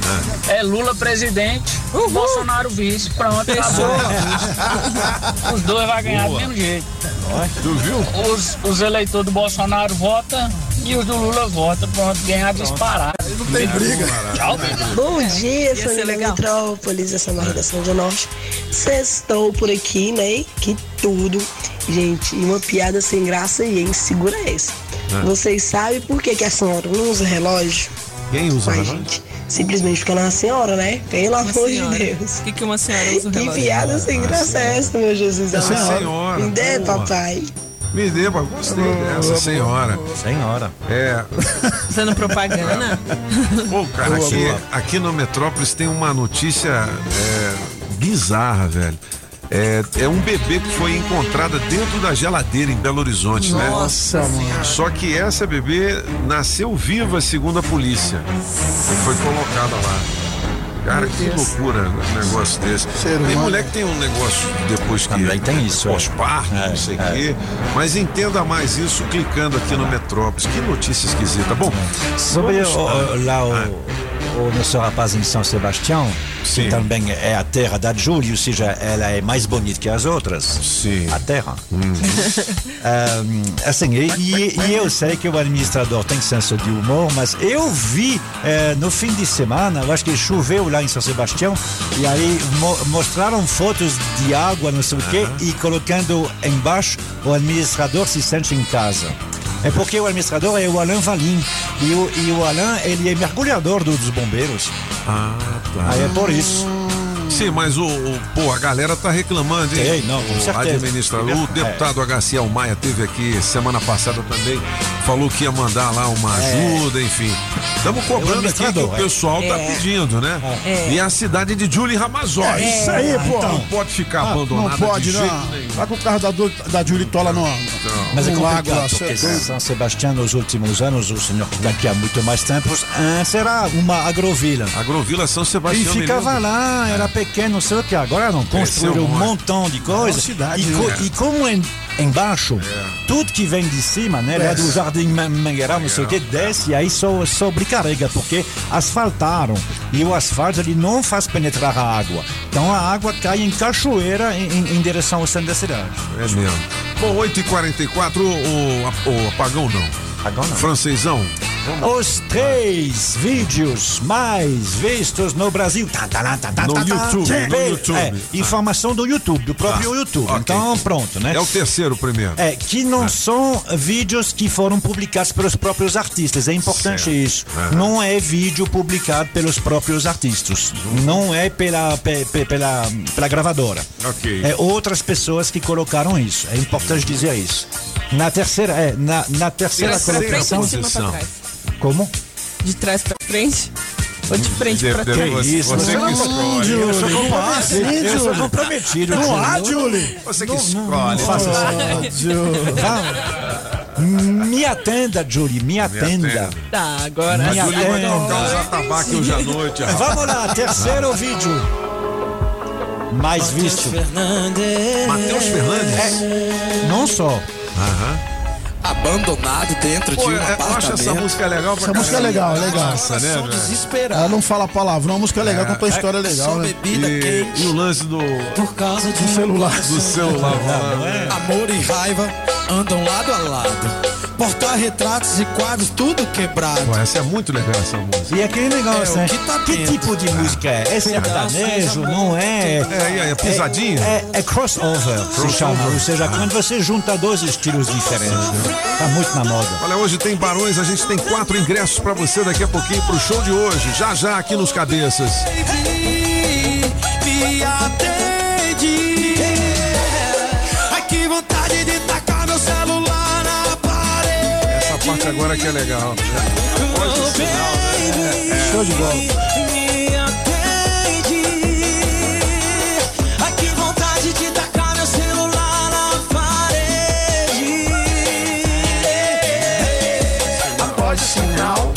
É Lula presidente, Bolsonaro vice. Pronto, acabou. Os dois vão ganhar do mesmo jeito. Tu viu? Os, os eleitores do Bolsonaro votam e os do Lula votam. Pronto, ganhar disparado. Não tem briga. Tchau. Bom dia, família. Metrópolis, essa é uma redação de Norte. Sextou por aqui, né? Que tudo. Gente, e uma piada sem graça e hein? Segura essa. Vocês sabem por que, que a senhora não usa relógio? Quem usa relógio? gente, simplesmente porque ela é uma senhora, né? Pelo amor senhora. de Deus. O que, que uma senhora usa o Que piada sem graça é essa, meu Jesus? Essa amado? senhora, Me dê, papai. Me dê, mas gostei dessa senhora. Senhora. É. Fazendo propaganda? Pô, cara, aqui, aqui no Metrópolis tem uma notícia é, bizarra, velho. É, é um bebê que foi encontrada dentro da geladeira em Belo Horizonte, né? Nossa, mano. Só que essa bebê nasceu viva, segundo a polícia. E foi colocada lá. Cara, que loucura um negócio desse. tem mulher que tem um negócio depois que. Também tem isso, é. Pós-parto, É, não sei o é. quê. Mas entenda mais isso clicando aqui no Metrópolis. Que notícia esquisita. Bom, Sobre vamos- o- o- lá o, Ah. o nosso rapaz em São Sebastião, Sim. que também é a terra da Júlia, ou seja, ela é mais bonita que as outras. Sim. A terra. Ahn, assim, e, e- e eu sei que o administrador tem senso de humor, mas eu vi eh, no fim de semana, eu acho que choveu lá em São Sebastião, e aí mo- mostraram fotos de água, não sei o quê, e colocando embaixo o administrador se sente em casa. É porque o administrador é o Alain Valim. E o, e o Alain, ele é mergulhador do- dos bombeiros. Ah, tá. Aí é por isso. Sim, mas o, o- pô, a galera tá reclamando, hein? Ei, não, com o certeza. administrador, o É. deputado HC Almaia teve aqui semana passada também, falou que ia mandar lá uma É. ajuda, enfim. Estamos cobrando aqui que o é. pessoal tá É. pedindo, né? É. E a cidade de Julie Ramazzotti. É isso aí, pô. Não pode ficar Ah, abandonada Não pode, de jeito não. nenhum. Vai com o carro da, da no, Mas é no lago porque cê é doido. São Sebastião, nos últimos anos, o senhor daqui a muito mais tempo, ah, será uma agrovila. Agrovila São E Sebastião. me ficava lá, era pequeno, não sei o que. Agora não, construíram um montão de coisa. É e, co- né? e como em- embaixo, tudo que vem de cima, né, lá do. Jardim Man- Mangueirão, não sei o que, desce e aí só sobrecarrega, porque asfaltaram. E o asfalto ele não faz penetrar a água. Então a água cai em cachoeira em, em- em direção ao centro da cidade. É mesmo. Bom, 8h44, o, o apagão não. Não. Francesão. Os três vídeos mais vistos no Brasil. Tá, tá, lá, tá, tá, No tá, tá. YouTube, no YouTube. É, Ah. informação do YouTube, do próprio Ah, YouTube. ok. Então, pronto, né? É o terceiro primeiro. É, que não são vídeos que foram publicados pelos próprios artistas. É importante Certo. isso. Não é vídeo publicado pelos próprios artistas. Não é pela, pe- pe- pela, pela gravadora. Ok. É outras pessoas que colocaram isso. É importante dizer isso. Na terceira, é, na, na terceira pra frente, colocação. de cima pra trás. Como? De trás pra frente? Ou de frente pra Deve- trás? Que isso, você não, que escolhe. Eu sou comprometido. Eu sou Julie. comprometido. Não há, Julie. Você que Não escolhe. faça Ah, isso. Me atenda, Julie, me atenda. atenda. Tá, agora. Me vai atenda. tocar os atabaques hoje à noite. rapaz. Vamos lá, terceiro vídeo. Mais visto. Matheus Fernandes. É, não só. Aham. Abandonado dentro Pô, de um é, eu acho apartamento. essa música legal pra Essa música é legal, é legal. Nossa, né, velho? desesperado. Ela não fala palavrão, a música é legal, conta a história legal, né? E, e o lance do, Por causa Do celular. do celular rolando. Amor e raiva andam lado a lado. Porta-retratos e quadros, tudo quebrado. Pô, essa é muito legal essa música. E aquele negócio, É, né? que tá que tipo de música é? É sertanejo, não é? É, é, é pisadinha? É, é crossover, se chama. Ou seja, quando você junta dois estilos diferentes. Tá muito na moda. Olha, hoje tem Barões, a gente tem quatro ingressos pra você daqui a pouquinho pro show de hoje. Já já aqui nos Cabeças. Me Agora que é legal. Pode o sinal, né? Show de bola. Me atende. Ai, que vontade de tacar meu celular na parede. Após o sinal,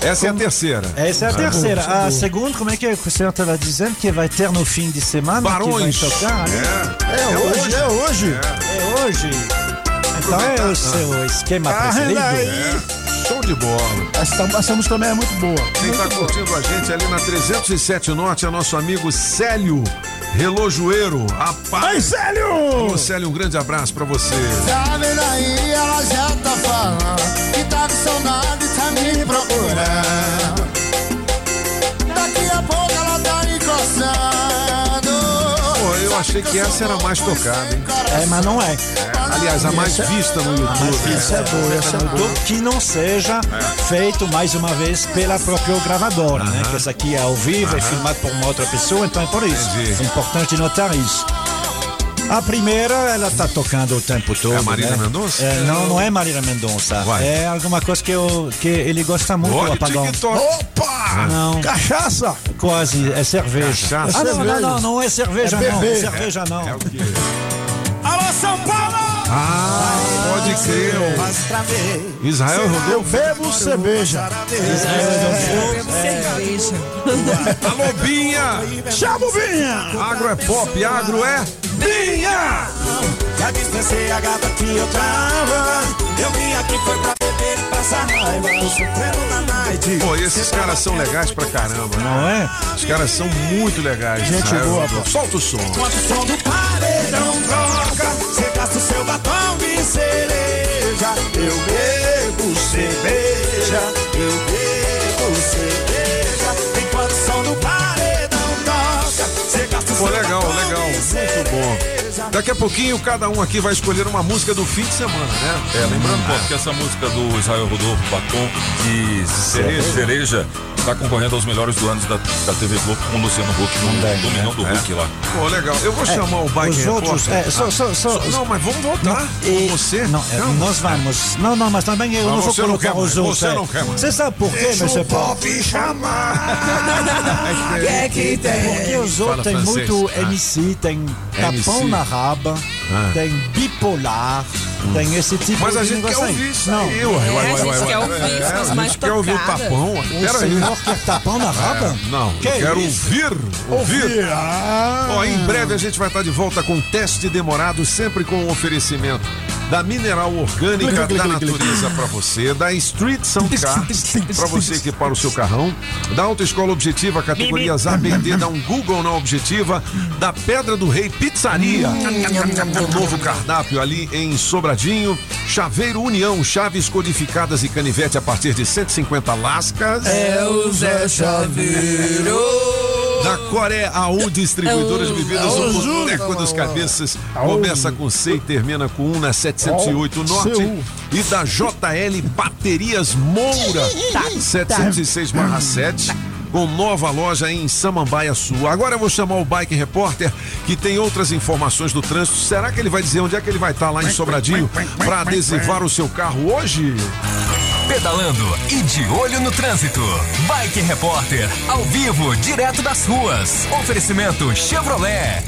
deixe seu recado. Após o sinal, Legal. Essa é a terceira. Essa é a Ah, terceira. boa. A segunda, como é que o senhor estava dizendo que vai ter no fim de semana? Barões. Que vai tocar? né? É. É hoje, é hoje. É hoje. Então é o seu esquema preferido? Arrenda aí. É. Show de bola. Essa, essa música também é muito boa. Quem tá curtindo a gente ali na 307 Norte é nosso amigo Célio Relojoeiro. Rapaz. Ai, Célio! Ô, Célio, um grande abraço pra você. Tá vendo aí, ela já tá achei que essa era a mais tocada, hein? É, mas não é. Aliás, a mais vista no YouTube. Essa é boa, essa é boa. Que não seja feito mais uma vez pela própria gravadora, né? Que essa aqui é ao vivo, é filmado por uma outra pessoa, então é por isso. Entendi. É importante notar isso. A primeira, ela tá tocando o tempo todo. É a Marília né? Mendonça? É, não, não é Marília Mendonça. Vai. É alguma coisa que, eu, que ele gosta muito, Olha o o apagão. TikTok. Opa! Não, Cachaça! quase, é cerveja. Cachaça. Ah, não, não, não, não é cerveja, É não. É cerveja, não. É o quê? Alô, São Paulo! Ah, pode crer. Israel rodou. Eu bebo cerveja. Cerveja. Alô, Binha. Chama o Vinha! Agro é pop, agro é Binha. Já distanciei a gata que eu trava. Eu vim aqui foi pra beber e passar raiva. Tô sofrendo na night. Pô, esses caras são legais pra caramba, né? Não é? Os caras são muito legais. Gente Israel boa, pô. Solta o som. Enquanto o som do paredão batom de cereja. Eu bebo cerveja, eu bebo Daqui a pouquinho, cada um aqui vai escolher uma música do fim de semana, né? É, lembrando, pô, que essa música do Israel Rodolfo, Batom e Cereja, Cereja está concorrendo aos melhores do ano da, da TV Globo com o Luciano Huck no Domingão do Huck lá. Pô, legal. Eu vou chamar o Bike Os outros, é, só, só, só, Não, mas vamos voltar E- com você. Não, é, Calma. nós vamos. Não, não, mas também eu Não, não vou não colocar quer mais, os outros. você é. não quer mais. Você sabe por quê, Deixa pop chamar. Que é que tem? Porque os outros tem francês. muito Ah. MC, tem tapão na raba, Ah. tem bipolar, tem esse tipo Mas a de gente quer negócio aí. ouvir isso Não. aí, ué, ué, É, ué, a ué, gente ué, quer ué. ouvir É, a gente quer ouvir o tapão. O Pera aí. senhor quer tapão na raba? É, não, Que eu quero isso? ouvir, ouvir. Ah, Ó, em breve a gente vai estar de volta com teste demorado, sempre com o oferecimento da Mineral Orgânica da Natureza para você, da Street Sound Cars para você equipar o seu carrão, da Autoescola Objetiva, categorias ABD, dá um Google na Objetiva, da Pedra do Rei Pizzaria, um novo cardápio ali em Sobradinho, Chaveiro União, chaves codificadas e canivete a partir de 150 lascas. É o Zé Chaveiro. Da Coré AU Distribuidora de Bebidas, o boneco dos cabeças. Começa com C e termina com 1 na 708 Norte. E da JL Baterias Moura, 706 7 com nova loja em Samambaia Sul. Agora eu vou chamar o Bike Repórter, que tem outras informações do trânsito. Será que ele vai dizer onde é que ele vai estar lá em Sobradinho para adesivar o seu carro hoje? Pedalando e de olho no trânsito. Bike Repórter, ao vivo, direto das ruas. Oferecimento Chevrolet.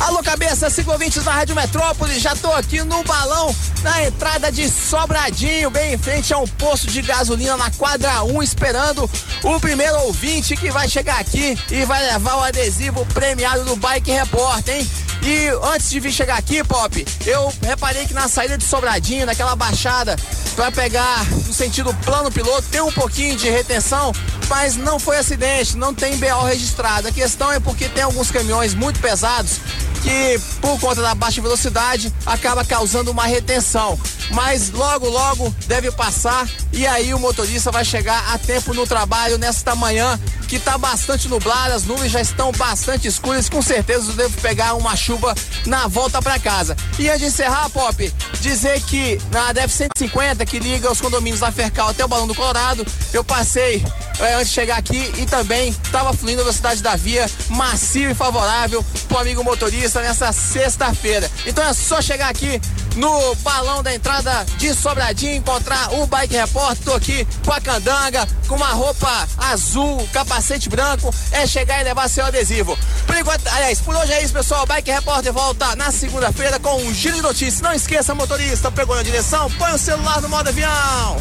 Alô, cabeça, ciclovintes da Rádio Metrópole, já tô aqui no balão na entrada de Sobradinho, bem em frente a um posto de gasolina na quadra 1, esperando o primeiro ouvinte que vai chegar aqui e vai levar o adesivo premiado do Bike Repórter, hein? E antes de vir chegar aqui, Pop, eu reparei que na saída de Sobradinho, naquela baixada, para pegar no sentido plano piloto, tem um pouquinho de retenção, mas não foi acidente, não tem BO registrado. A questão é porque tem alguns caminhões muito pesados que, por conta da baixa velocidade, acaba causando uma retenção. Mas logo, logo deve passar e aí o motorista vai chegar a tempo no trabalho nesta manhã que está bastante nublada, as nuvens já estão bastante escuras, com certeza eu devo pegar uma chuva na volta para casa. E antes de encerrar, Pop, dizer que na DF 150 que liga os condomínios da Fercal até o Balão do Colorado, eu passei é, antes de chegar aqui e também estava fluindo a velocidade da via macio e favorável pro amigo motorista nessa sexta-feira. Então é só chegar aqui no balão da entrada de Sobradinho, encontrar o Bike Repórter. Tô aqui com a candanga, com uma roupa azul, capacete branco. É chegar e levar seu adesivo. Por enquanto, aliás, por hoje é isso, pessoal. O Bike Repórter volta na segunda-feira com um giro de notícias. Não esqueça, motorista, pegou na direção, põe o celular no modo avião.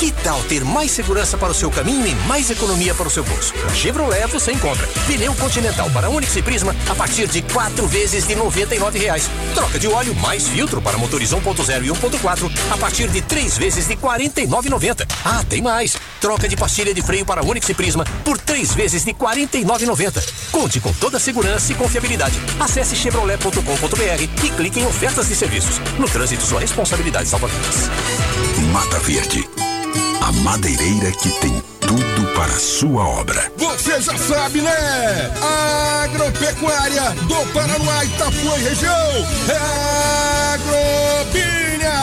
Que tal ter mais segurança para o seu caminho e mais economia para o seu bolso? Na Chevrolet você encontra pneu Continental para Onix e Prisma a partir de quatro vezes de 99 reais. Troca de óleo mais filtro para motores 1.0 e 1.4 a partir de três vezes de R$ 49,90. Ah, tem mais! Troca de pastilha de freio para Onix e Prisma por três vezes de R$ 49,90. Conte com toda a segurança e confiabilidade. Acesse chevrolet.com.br e clique em ofertas e serviços. No trânsito, sua responsabilidade salva vidas. Mata Verde, a madeireira que tem tudo para a sua obra. Você já sabe, né? Agropecuária do Paraná, Itapuã e região. É.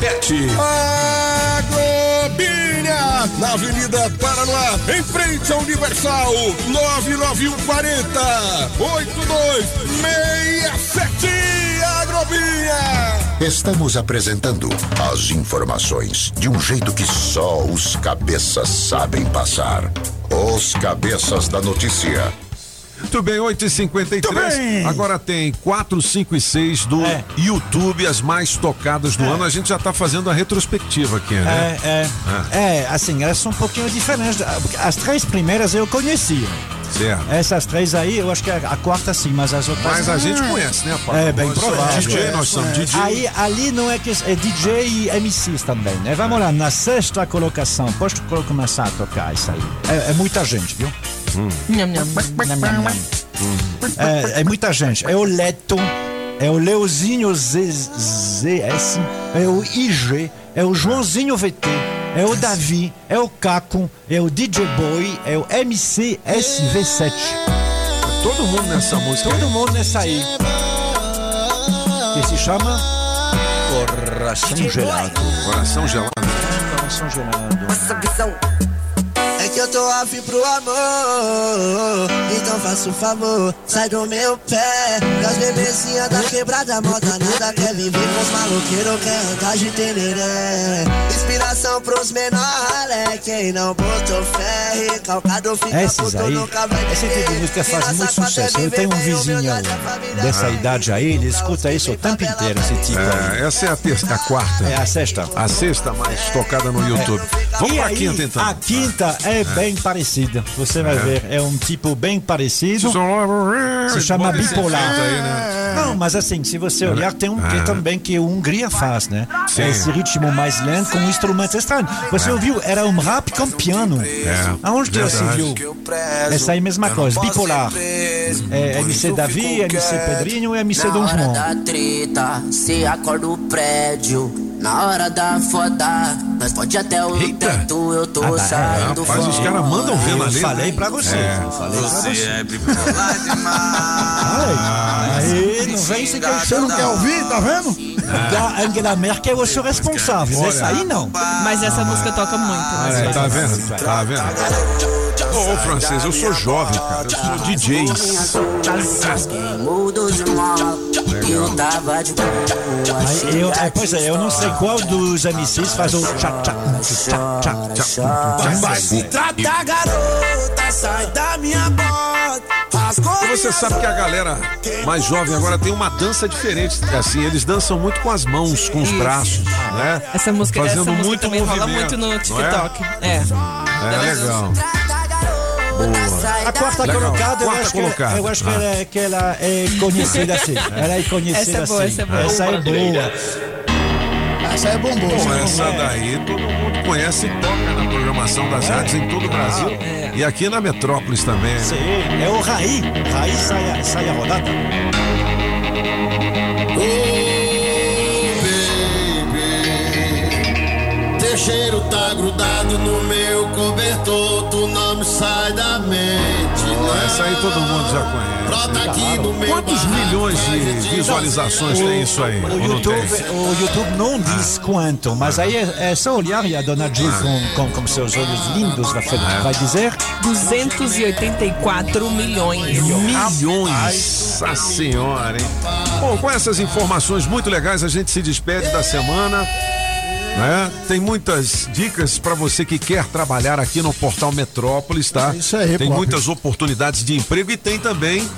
PET. Agrobinha, na Avenida Paraná, em frente ao Universal, 99140 8267 Agrobinha. Estamos apresentando as informações de um jeito que só os cabeças sabem passar. Os cabeças da notícia. Muito bem, 8h53. Agora tem 4, 5 e 6 do YouTube, as mais tocadas do ano. A gente já tá fazendo a retrospectiva aqui, né? É, é, Ah. é, assim, elas são um pouquinho diferentes. As três primeiras eu conhecia. Certo. Essas três aí, eu acho que a, quarta sim, mas as outras. Mas a gente conhece, né, Paulo? É, bem Nós provável. DJ, nós somos DJ. Aí, ali não é que é DJ e MCs também, né? Vamos lá, na sexta colocação, posso começar a tocar isso aí. É, é muita gente, viu? Nham, nham. Nham, nham, nham. É, é muita gente. É o Leto, é o Leozinho ZS, é o IG, é o Joãozinho VT, é o Davi, é o Caco, é o DJ Boy, é o MC SV7. Todo mundo nessa música. Todo mundo nessa aí. Que se chama Coração Gelado. Coração Gelado. Coração Gelado. Essa visão que eu tô afim pro amor. Então faça um favor, sai do meu pé. Que as bebezinhas da quebrada moda nada quer viver com os maloqueiros, quer andar de tereré. Inspiração pros menores, quem não botou fé, recalcado fica Esses puto, aí, nunca vai esse tipo de música faz muito sucesso. Eu tenho um vizinho dessa idade aí, ele escuta isso o tempo inteiro, esse tipo aí. É, essa é a, terça, a quarta. É a sexta. A sexta mais tocada no YouTube. Vamos e pra aí, quinta então. A quinta é bem parecida. Você vai É. ver, é um tipo bem parecido. Se chama bipolar. aí, né? Não, mas assim, se você olhar, tem um que também que a Hungria faz, né? Sim. Esse ritmo mais lento com instrumentos estranhos. Você É. ouviu? Era um rap com piano. É. Aonde que você viu? Essa aí mesma coisa, bipolar. É MC Davi, MC Pedrinho e MC Dom João. cê acorda o prédio. Na hora da foda, nós pode até o teto, eu tô saindo Rapaz, fora. os caras mandam ver na Eu letra. falei pra você. É. Falei pra Você você. é bipolar demais. Aí, não vem se Você não quer ouvir, tá vendo? Da Angela Merkel, eu sou responsável. Olha. Essa aí não. Mas essa música toca muito. nas É, tá vendo? Tá vendo? Ô, ô, francês, eu sou jovem, cara. Eu sou DJ. Eu tava de boa. Aí, eu, é, pois é, eu não sei qual dos MCs faz o tchá tchá tchá tchá tchá. Vai se tratar, garota, sai da minha bota. E você sabe que a galera mais jovem agora tem uma dança diferente. Assim, eles dançam muito com as mãos, com os braços, né? Essa música, Fazendo essa música muito também rola movimento, muito no não é? TikTok. É. É legal. A quarta Legal. colocada, eu Quarta acho, colocada. Que, eu acho que, Ah. ela, é- que ela é conhecida assim. Ela é conhecida Essa é boa, assim. essa é boa. Essa é boa. Essa é bombom. Bom, né? essa daí todo mundo conhece e toca na programação das rádios em todo o Brasil. E aqui na Metrópolis também. Sim, é o Raí. Raí sai, sai a rodada. Teu cheiro tá grudado no meu cobertor, tu não me sai da mente. Ó, essa aí todo mundo já conhece. Brota aqui no meu Quantos milhões de visualizações tem isso aí? O Ou não YouTube, o YouTube não diz quanto, mas aí é, é só olhar e a dona Ju com, com, com seus olhos lindos vai, É. vai dizer 284 milhões. Milhões! Nossa senhora, hein? Bom, com essas informações muito legais, a gente se despede da semana. Né? Tem muitas dicas para você que quer trabalhar aqui no Portal Metrópolis, tá? Isso aí, Tem Pop. muitas oportunidades de emprego e tem também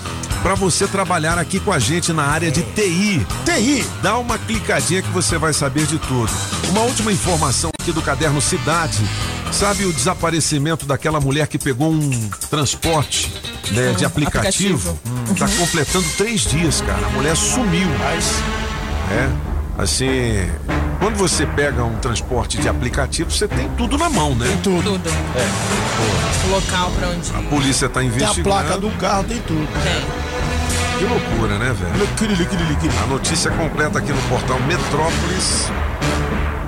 para você trabalhar aqui com a gente na área de TI. TI. Dá uma clicadinha que você vai saber de tudo. Uma última informação aqui do caderno Cidade. Sabe o desaparecimento daquela mulher que pegou um transporte né, de aplicativo? aplicativo. Tá completando três dias, cara. A mulher sumiu. É, assim, quando você pega um transporte de aplicativo, você tem tudo na mão, né? Tem tudo. Tudo. O local pra onde A polícia tá Tem a investigando. placa do carro, tem tudo. tem. Que loucura, né, velho? A notícia completa aqui no portal Metrópolis.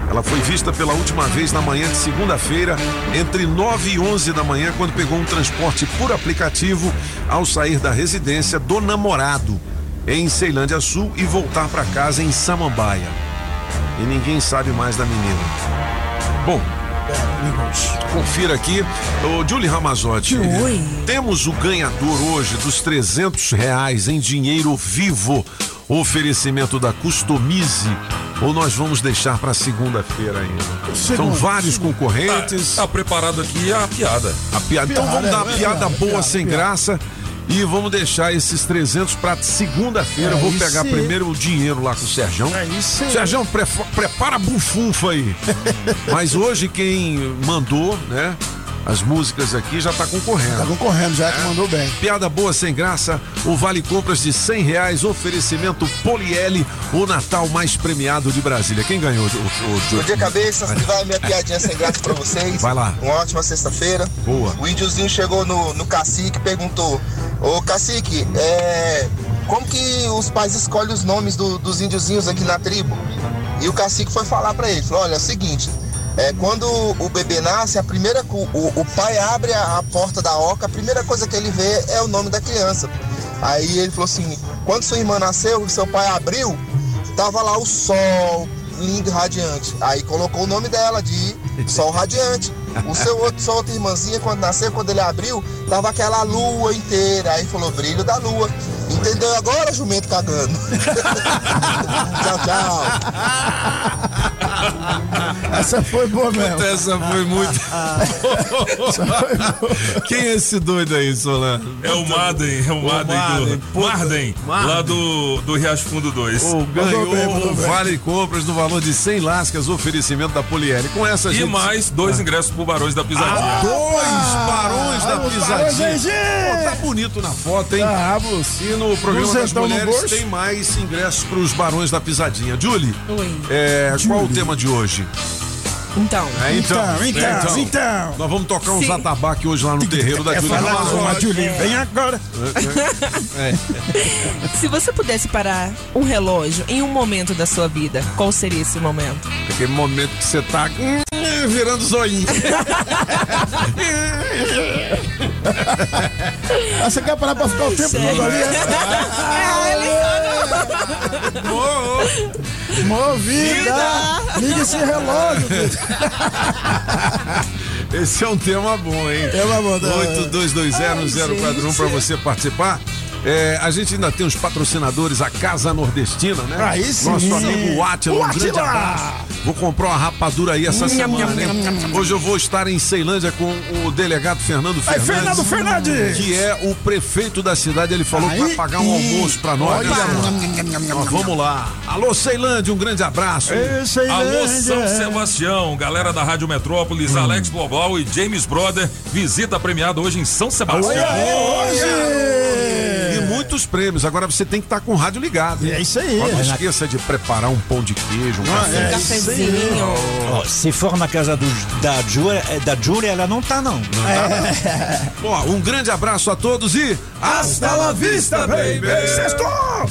Ela foi vista pela última vez na manhã de segunda-feira, entre 9 e 11 da manhã, quando pegou um transporte por aplicativo ao sair da residência do namorado em Ceilândia Sul e voltar para casa em Samambaia. E ninguém sabe mais da menina. Bom, confira aqui. Ô, Julie Ramazotti, Oi. temos o ganhador hoje dos 300 reais em dinheiro vivo. Oferecimento da Customize. Ou nós vamos deixar para segunda-feira ainda? São Segunda. vários concorrentes. Tá preparado aqui a piada. A piada. Então vamos dar uma é, piada boa sem piada. graça. E vamos deixar esses 300 para segunda-feira. Eu vou pegar aí. primeiro o dinheiro lá com o Serjão. É isso aí. Serjão, prefa- prepara a bufunfa aí. Mas hoje quem mandou, né? As músicas aqui já tá concorrendo. Tá concorrendo, já que mandou bem. Piada boa sem graça, o Vale Compras de 100 reais, oferecimento Poliele, o Natal mais premiado de Brasília. Quem ganhou? O, o, Bom dia, cabeças. Que vai a minha piadinha sem graça pra vocês. Vai lá. Uma ótima sexta-feira. Boa. O índiozinho chegou no, no cacique e perguntou: Ô cacique, é, como que os pais escolhem os nomes do- dos índiozinhos aqui na tribo? E o cacique foi falar pra ele: falou, Olha, é o seguinte. É, quando o bebê nasce, a primeira o, o pai abre a, a porta da oca, a primeira coisa que ele vê é o nome da criança. Aí ele falou assim: quando sua irmã nasceu, seu pai abriu, tava lá o sol, lindo radiante. Aí colocou o nome dela de Sol Radiante. O seu outro, sua outra irmãzinha, quando nasceu, quando ele abriu, tava aquela lua inteira. Aí falou brilho da lua. Entendeu agora, jumento cagando? tchau, tchau. Essa foi boa mesmo. Essa foi muito. Quem é esse doido aí, Solano? É o Madden, é o Madden, Madden, do puta, Marden, Marden. lá do, do Riacho Fundo 2. Ou ganhou o Vale Compras no valor de 100 lascas, oferecimento da Poliele. Com essa E gente. mais dois ingressos pro Barões da Pisadinha. Ah, dois barões da os pisadinha. barões. Pô, tá bonito na foto, hein? Moço. E no programa das mulheres tem mais ingressos pros barões da pisadinha. Julie, Oi. é, qual o tema de hoje? Então. É, então, Então, então, então. Nós vamos tocar uns Sim. atabaque hoje lá no terreiro da É com a Julie, vem agora. É. Se você pudesse parar um relógio em um momento da sua vida, qual seria esse momento? Aquele momento que você tá hum, virando zoinho. Ah, você quer parar pra ficar o tempo todo ali? é? Movida! Liga esse relógio. Esse é um tema bom, hein? Tema bom, tá? 82201041 para você participar. É, a gente ainda tem os patrocinadores, a Casa Nordestina, né? Aí sim. Nosso amigo Atila, um grande abraço. Vou comprar uma rapadura aí essa semana, nham. Hoje eu vou estar em Ceilândia com o delegado Fernando Aí, Fernandes. Fernando Fernandes! Que é o prefeito da cidade. Ele falou que vai Aí, pagar um e- almoço pra nós. Olha, né, Nós vamos lá. Alô, Ceilândia, um grande abraço. Ei, Ceilândia. Alô, São Sebastião, galera da Rádio Metrópolis, Alex Global e James Brother, visita premiada hoje em São Sebastião. E muitos prêmios. Agora você tem que estar com o rádio ligado. hein? É isso aí. Ó, Não É na- esqueça de preparar um pão de queijo, um café. é Cafezinho. Ó, se for na casa do, da, Júlia, eh, da Júlia, ela não tá, não. Ó, um grande abraço a todos e Hasta la vista, baby! Sextou!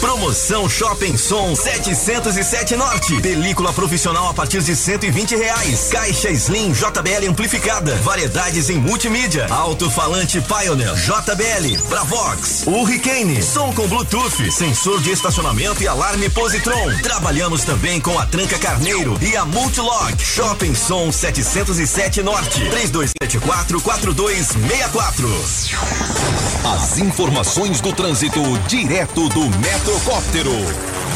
Promoção Shopping Som 707 Norte. Película profissional a partir de 120 reais. Caixa Slim JBL amplificada. Variedades em multimídia. Alto-falante Pioneer JBL. Bravox. Hurricane. Som com Bluetooth. Sensor de estacionamento e alarme Positron. Trabalhamos também com a Tranca Carneiro e a Multilock. Shopping Som 707 Norte. 3274 4264. As informações do trânsito direto do Metrocóptero.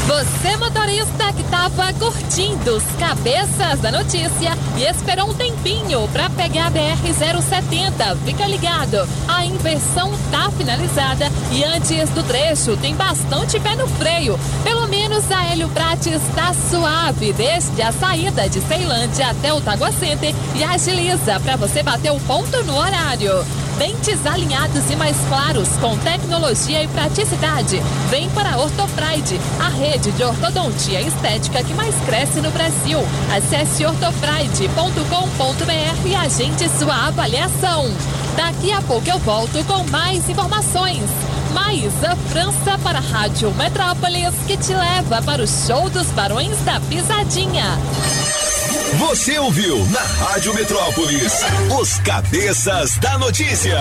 Você, motorista que estava curtindo os cabeças da notícia e esperou um tempinho para pegar a BR-070, fica ligado. A inversão tá finalizada e antes do trecho tem bastante pé no freio. Pelo menos a Hélio Prates está suave desde a saída de Ceilândia até o Tagua Center e agiliza para você bater o ponto no horário. Dentes alinhados e mais claros, com tecnologia e praticidade. Vem para a Ortopride, a rede de ortodontia estética que mais cresce no Brasil. Acesse ortopride.com.br e agende sua avaliação. Daqui a pouco eu volto com mais informações. Mais a França para a Rádio Metrópolis, que te leva para o show dos Barões da Pisadinha. Você ouviu na Rádio Metrópolis os cabeças da notícia.